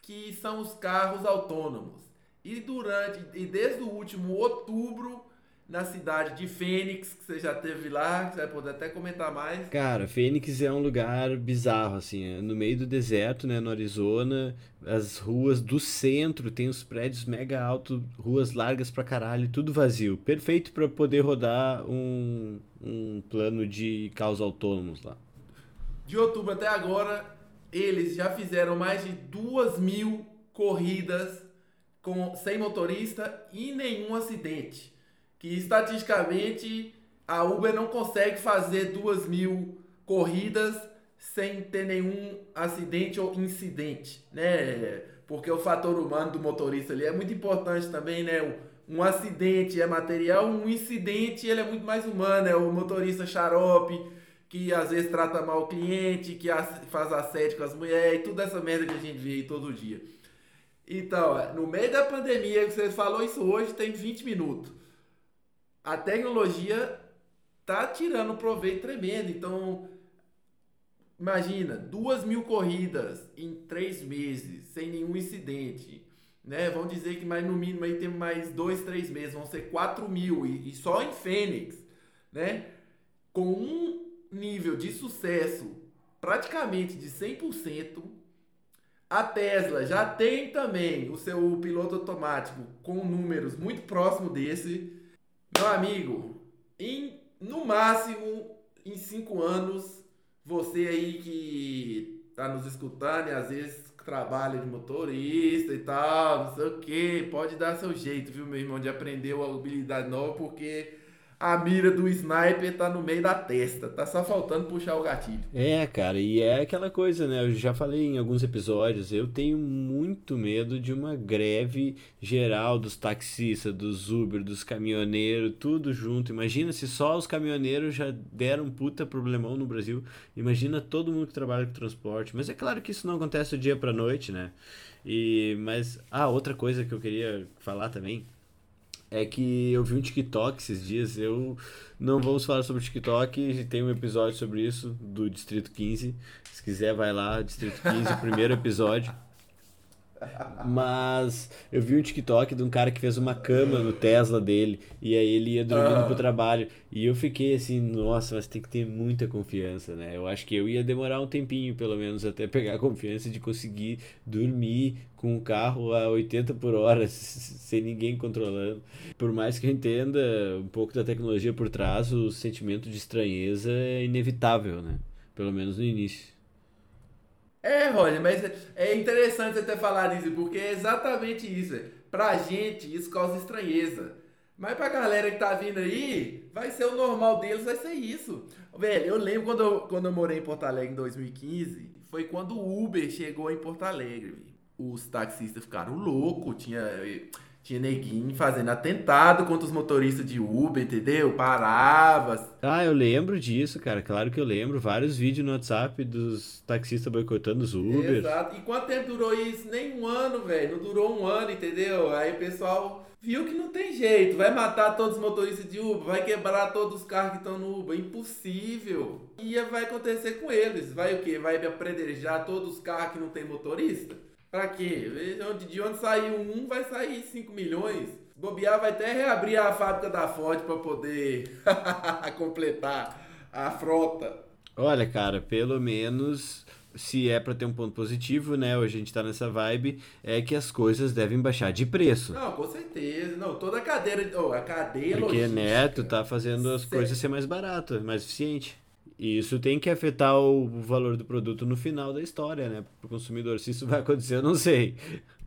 que são os carros autônomos. E durante e desde o último outubro na cidade de Fênix, que você já teve lá, que você vai poder até comentar mais. Cara, Fênix é um lugar bizarro, assim, é no meio do deserto, né, no Arizona, as ruas do centro tem os prédios mega altos, ruas largas pra caralho, tudo vazio. Perfeito para poder rodar um, um plano de carros autônomos lá. De outubro até agora, eles já fizeram mais de duas mil corridas com, sem motorista e nenhum acidente. Que estatisticamente a Uber não consegue fazer duas mil corridas sem ter nenhum acidente ou incidente, né? Porque o fator humano do motorista ali é muito importante também, né? Um acidente é material, um incidente ele é muito mais humano, é o motorista xarope, que às vezes trata mal o cliente, que faz assédio com as mulheres, e tudo essa merda que a gente vê aí todo dia. Então, no meio da pandemia, você falou isso hoje, tem 20 minutos. A tecnologia tá tirando um proveito tremendo. Então, imagina, duas mil corridas em três meses, sem nenhum incidente. Né? Vamos dizer que mais no mínimo aí tem mais dois, três meses, vão ser 4 mil, e, e só em Fênix, né? Com um nível de sucesso praticamente de 100%. A Tesla já tem também o seu piloto automático com números muito próximo desse. Meu amigo, em no máximo em 5 anos, você aí que tá nos escutando e às vezes trabalha de motorista e tal, não sei o que, pode dar seu jeito, viu, meu irmão, de aprender uma habilidade nova, porque a mira do sniper tá no meio da testa. Tá só faltando puxar o gatilho. É, cara, e é aquela coisa, né? Eu já falei em alguns episódios, eu tenho muito medo de uma greve geral dos taxistas, dos Uber, dos caminhoneiros, tudo junto. Imagina se só os caminhoneiros já deram um puta problemão no Brasil. Imagina todo mundo que trabalha com transporte. Mas é claro que isso não acontece do dia pra noite, né? E, mas, ah, outra coisa que eu queria falar também é que eu vi um TikTok esses dias. Eu não vamos falar sobre TikTok, tem um episódio sobre isso do Distrito 15. Se quiser, vai lá, Distrito 15, primeiro episódio. Mas eu vi um TikTok de um cara que fez uma cama no Tesla dele e aí ele ia dormindo pro ah. trabalho. E eu fiquei assim, nossa, mas tem que ter muita confiança, né? Eu acho que eu ia demorar um tempinho, pelo menos, até pegar a confiança de conseguir dormir com o carro a 80 por hora, sem ninguém controlando. Por mais que eu entenda um pouco da tecnologia por trás, o sentimento de estranheza é inevitável, né? Pelo menos no início. É, Roger, mas é interessante você ter falado isso, porque é exatamente isso. Pra gente, isso causa estranheza. Mas pra galera que tá vindo aí, vai ser o normal deles, vai ser isso. Velho, eu lembro quando eu, quando eu morei em Porto Alegre em 2015, foi quando o Uber chegou em Porto Alegre. Os taxistas ficaram loucos, tinha, tinha neguinho fazendo atentado contra os motoristas de Uber, entendeu? Parava. Ah, eu lembro disso, cara. Claro que eu lembro. Vários vídeos no WhatsApp dos taxistas boicotando os Uber. Exato. E quanto tempo durou isso? Nem um ano, velho. Não durou um ano, entendeu? Aí o pessoal viu que não tem jeito. Vai matar todos os motoristas de Uber, vai quebrar todos os carros que estão no Uber. Impossível. E vai acontecer com eles. Vai o quê? Vai apredrejar todos os carros que não tem motorista? Pra quê? De onde saiu um, vai sair 5 milhões. Bobear vai até reabrir a fábrica da Ford para poder completar a frota. Olha, cara, pelo menos se é para ter um ponto positivo, né? Hoje a gente tá nessa vibe, é que as coisas devem baixar de preço. Não, com certeza. Não, toda a cadeira, oh, a cadeia Porque logística. Neto tá fazendo as coisas ser mais baratas, mais eficiente. Isso tem que afetar o valor do produto no final da história, né? Pro consumidor. Se isso vai acontecer, eu não sei.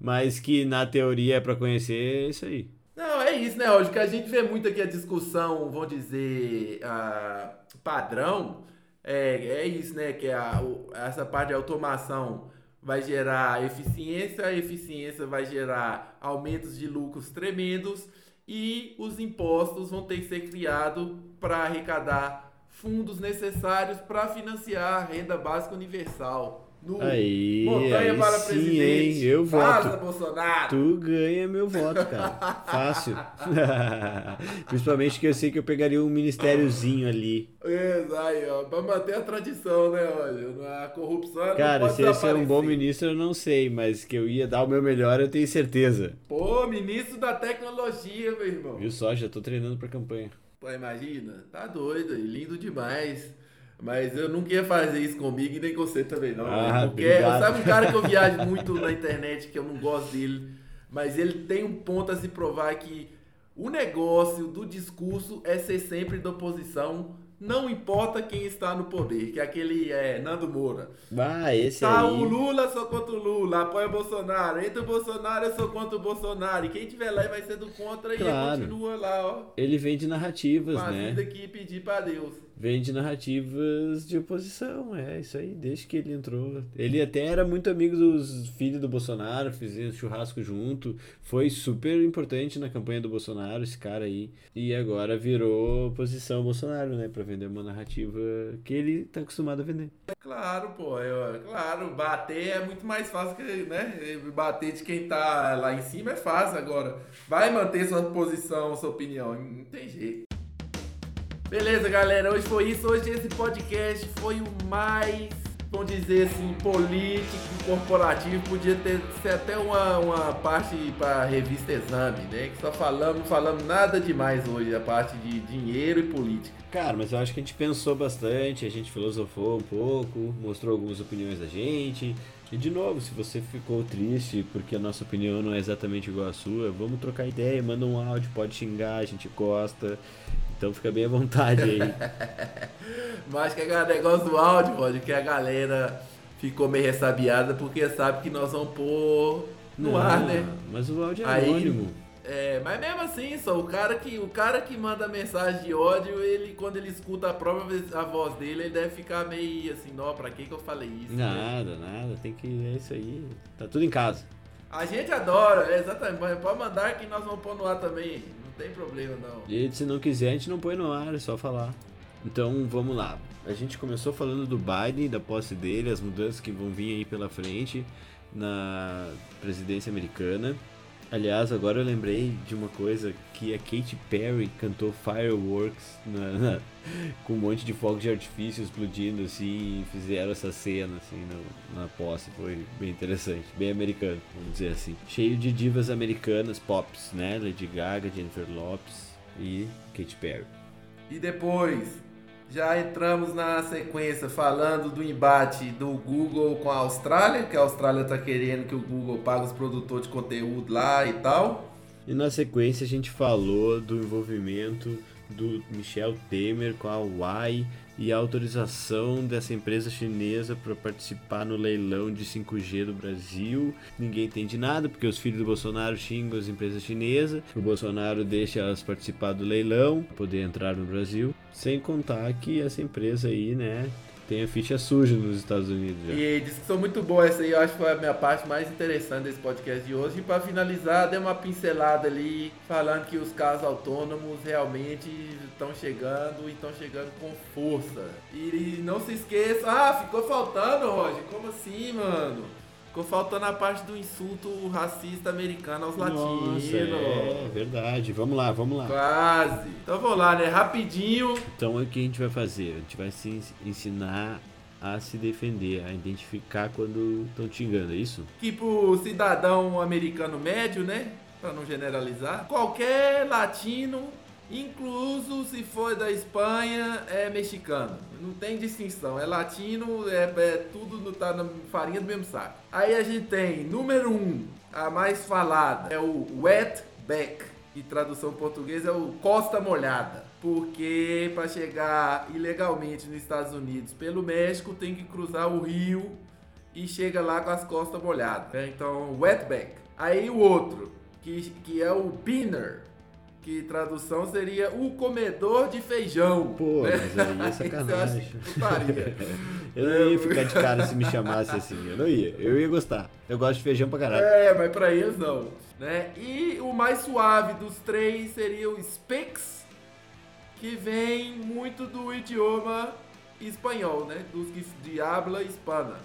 Mas que na teoria é para conhecer, é isso aí. Não, é isso, né, Roger? Que a gente vê muito aqui a discussão, vamos dizer, a padrão. É, é isso, né? Que a, essa parte de automação vai gerar eficiência, a eficiência vai gerar aumentos de lucros tremendos e os impostos vão ter que ser criados para arrecadar fundos necessários para financiar a renda básica universal. No aí, Montanha aí para sim, presidente. Hein? Eu voto. Bolsonaro. Tu ganha meu voto, cara. Fácil. Principalmente que eu sei que eu pegaria um ministériozinho ali. Exato, ó. Pra manter a tradição, né? Olha, a corrupção Cara, se esse é um bom ministro, eu não sei, mas que eu ia dar o meu melhor, eu tenho certeza. Pô, ministro da tecnologia, meu irmão. Viu só, já tô treinando pra campanha. Pô, imagina, tá doido, lindo demais. Mas eu nunca ia fazer isso comigo e nem com você também, não. Ah, porque obrigado. sabe um cara que eu viajo muito na internet, que eu não gosto dele, mas ele tem um ponto a se provar que o negócio do discurso é ser sempre da oposição não importa quem está no poder, que é aquele é, Nando Moura. Ah, esse tá aí. o Lula, sou contra o Lula, apoia o Bolsonaro. Entre o Bolsonaro, eu sou contra o Bolsonaro. E quem tiver lá vai ser do contra claro. e continua lá, ó. Ele vem de narrativas, Faz né? aqui pedir para Deus vem de narrativas de oposição, é isso aí, desde que ele entrou. Ele até era muito amigo dos filhos do Bolsonaro, fizeram churrasco junto, foi super importante na campanha do Bolsonaro, esse cara aí. E agora virou oposição Bolsonaro, né, para vender uma narrativa que ele tá acostumado a vender. Claro, pô, eu, claro, bater é muito mais fácil que, né, bater de quem tá lá em cima é fácil agora. Vai manter sua posição, sua opinião, não tem jeito. Beleza, galera. Hoje foi isso. Hoje esse podcast foi o mais, vamos dizer assim, político, corporativo. Podia ter ser até uma, uma parte para revista Exame, né? Que só falamos, falamos nada demais hoje, a parte de dinheiro e política. Cara, mas eu acho que a gente pensou bastante, a gente filosofou um pouco, mostrou algumas opiniões da gente. E de novo, se você ficou triste porque a nossa opinião não é exatamente igual à sua, vamos trocar ideia, manda um áudio, pode xingar, a gente gosta. Então fica bem à vontade aí. Mas que é negócio do áudio, pode que a galera ficou meio ressabiada porque sabe que nós vamos pôr no Não, ar, né? Mas o áudio é aí, anônimo. É, mas mesmo assim, só o cara que o cara que manda mensagem de ódio, ele quando ele escuta a própria a voz dele, ele deve ficar meio assim, não, pra que que eu falei isso? Nada, né? nada, tem que é isso aí. Tá tudo em casa. A gente adora, é, exatamente, pode mandar que nós vamos pôr no ar também tem problema não. E se não quiser, a gente não põe no ar, é só falar. Então vamos lá. A gente começou falando do Biden, da posse dele, as mudanças que vão vir aí pela frente na presidência americana. Aliás, agora eu lembrei de uma coisa que a Katy Perry cantou Fireworks na, na, com um monte de fogos de artifício explodindo assim, e fizeram essa cena assim na, na posse, foi bem interessante, bem americano, vamos dizer assim. Cheio de divas americanas, pops, né? Lady Gaga, Jennifer Lopes e Katy Perry. E depois, já entramos na sequência falando do embate do Google com a Austrália, que a Austrália está querendo que o Google pague os produtores de conteúdo lá e tal. E na sequência a gente falou do envolvimento do Michel Temer com a Huawei e a autorização dessa empresa chinesa para participar no leilão de 5G do Brasil. Ninguém entende nada porque os filhos do Bolsonaro xingam as empresas chinesas. O Bolsonaro deixa elas participar do leilão, poder entrar no Brasil. Sem contar que essa empresa aí, né, tem a ficha suja nos Estados Unidos já. E diz que são muito boas essa aí, eu acho que foi a minha parte mais interessante desse podcast de hoje. E para finalizar, dei uma pincelada ali, falando que os carros autônomos realmente estão chegando e estão chegando com força. E não se esqueça, ah, ficou faltando, Roger, como assim, mano? Ficou faltando a parte do insulto racista americano aos latinos. Nossa, é verdade. Vamos lá, vamos lá. Quase. Então vamos lá, né? Rapidinho. Então o que a gente vai fazer? A gente vai se ensinar a se defender, a identificar quando estão te xingando, é isso? Que pro cidadão americano médio, né? Pra não generalizar, qualquer latino Incluso se for da Espanha, é mexicano. Não tem distinção. É latino, é, é tudo tá na farinha do mesmo saco. Aí a gente tem, número um, a mais falada, é o wetback. E tradução portuguesa é o costa molhada. Porque para chegar ilegalmente nos Estados Unidos pelo México tem que cruzar o rio e chega lá com as costas molhadas. Né? Então, wetback. Aí o outro, que, que é o pinner que tradução seria o comedor de feijão. Pô, né? mas aí é sacanagem. eu não ia ficar de cara se me chamasse assim, eu não ia. Eu ia gostar. Eu gosto de feijão pra caralho. É, mas pra eles não. Né? E o mais suave dos três seria o Spix, que vem muito do idioma espanhol, né? Dos de habla hispana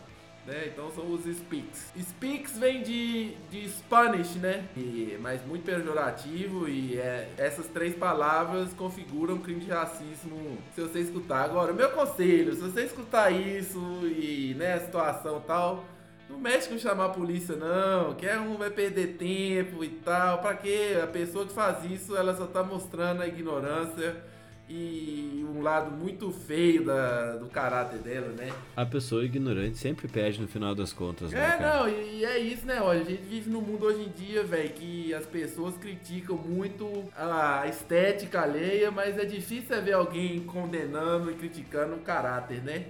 né? Então são os speaks. Speaks vem de, de Spanish, né? E, mas muito pejorativo e é, essas três palavras configuram crime de racismo se você escutar. Agora, meu conselho, se você escutar isso e, né, a situação tal, não mexe com chamar a polícia não, quer um vai perder tempo e tal, pra quê? A pessoa que faz isso, ela só tá mostrando a ignorância e um lado muito feio da, do caráter dela, né? A pessoa ignorante sempre perde no final das contas, né? É, não, e é isso, né? Olha, a gente vive num mundo hoje em dia, velho, que as pessoas criticam muito a estética alheia, mas é difícil ver alguém condenando e criticando o caráter, né?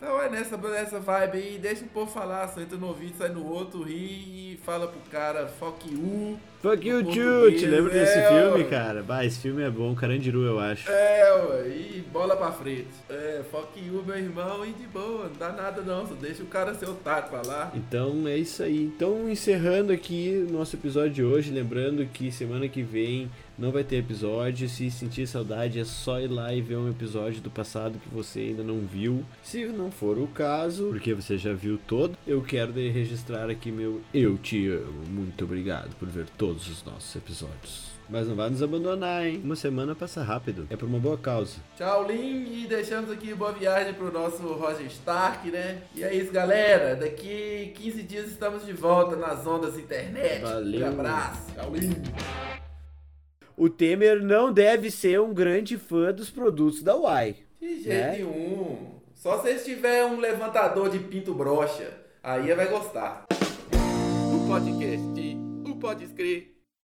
Então é nessa, nessa vibe aí, deixa o povo falar, só entra no ouvido, sai no outro, ri e fala pro cara, fuck you. Fuck you too, te lembra é, desse filme, cara? Bah, esse filme é bom, Carandiru, eu acho. É, ué, e bola pra frente. É, fuck you, meu irmão, e de boa, não dá nada não, só deixa o cara ser otário pra lá. Então é isso aí. Então, encerrando aqui o nosso episódio de hoje, lembrando que semana que vem não vai ter episódio. Se sentir saudade, é só ir lá e ver um episódio do passado que você ainda não viu. Se não for o caso, porque você já viu todo, eu quero registrar aqui meu Eu Te Amo. Muito obrigado por ver todos os nossos episódios. Mas não vai nos abandonar, hein? Uma semana passa rápido. É por uma boa causa. Tchau, Lin. E deixamos aqui boa viagem pro nosso Roger Stark, né? E é isso, galera. Daqui 15 dias estamos de volta nas ondas internet. Valeu. Um abraço. Tchau, Lin o Temer não deve ser um grande fã dos produtos da Uai. De jeito né? nenhum. Só se tiver um levantador de pinto brocha, aí vai gostar. O podcast, o pode escrever.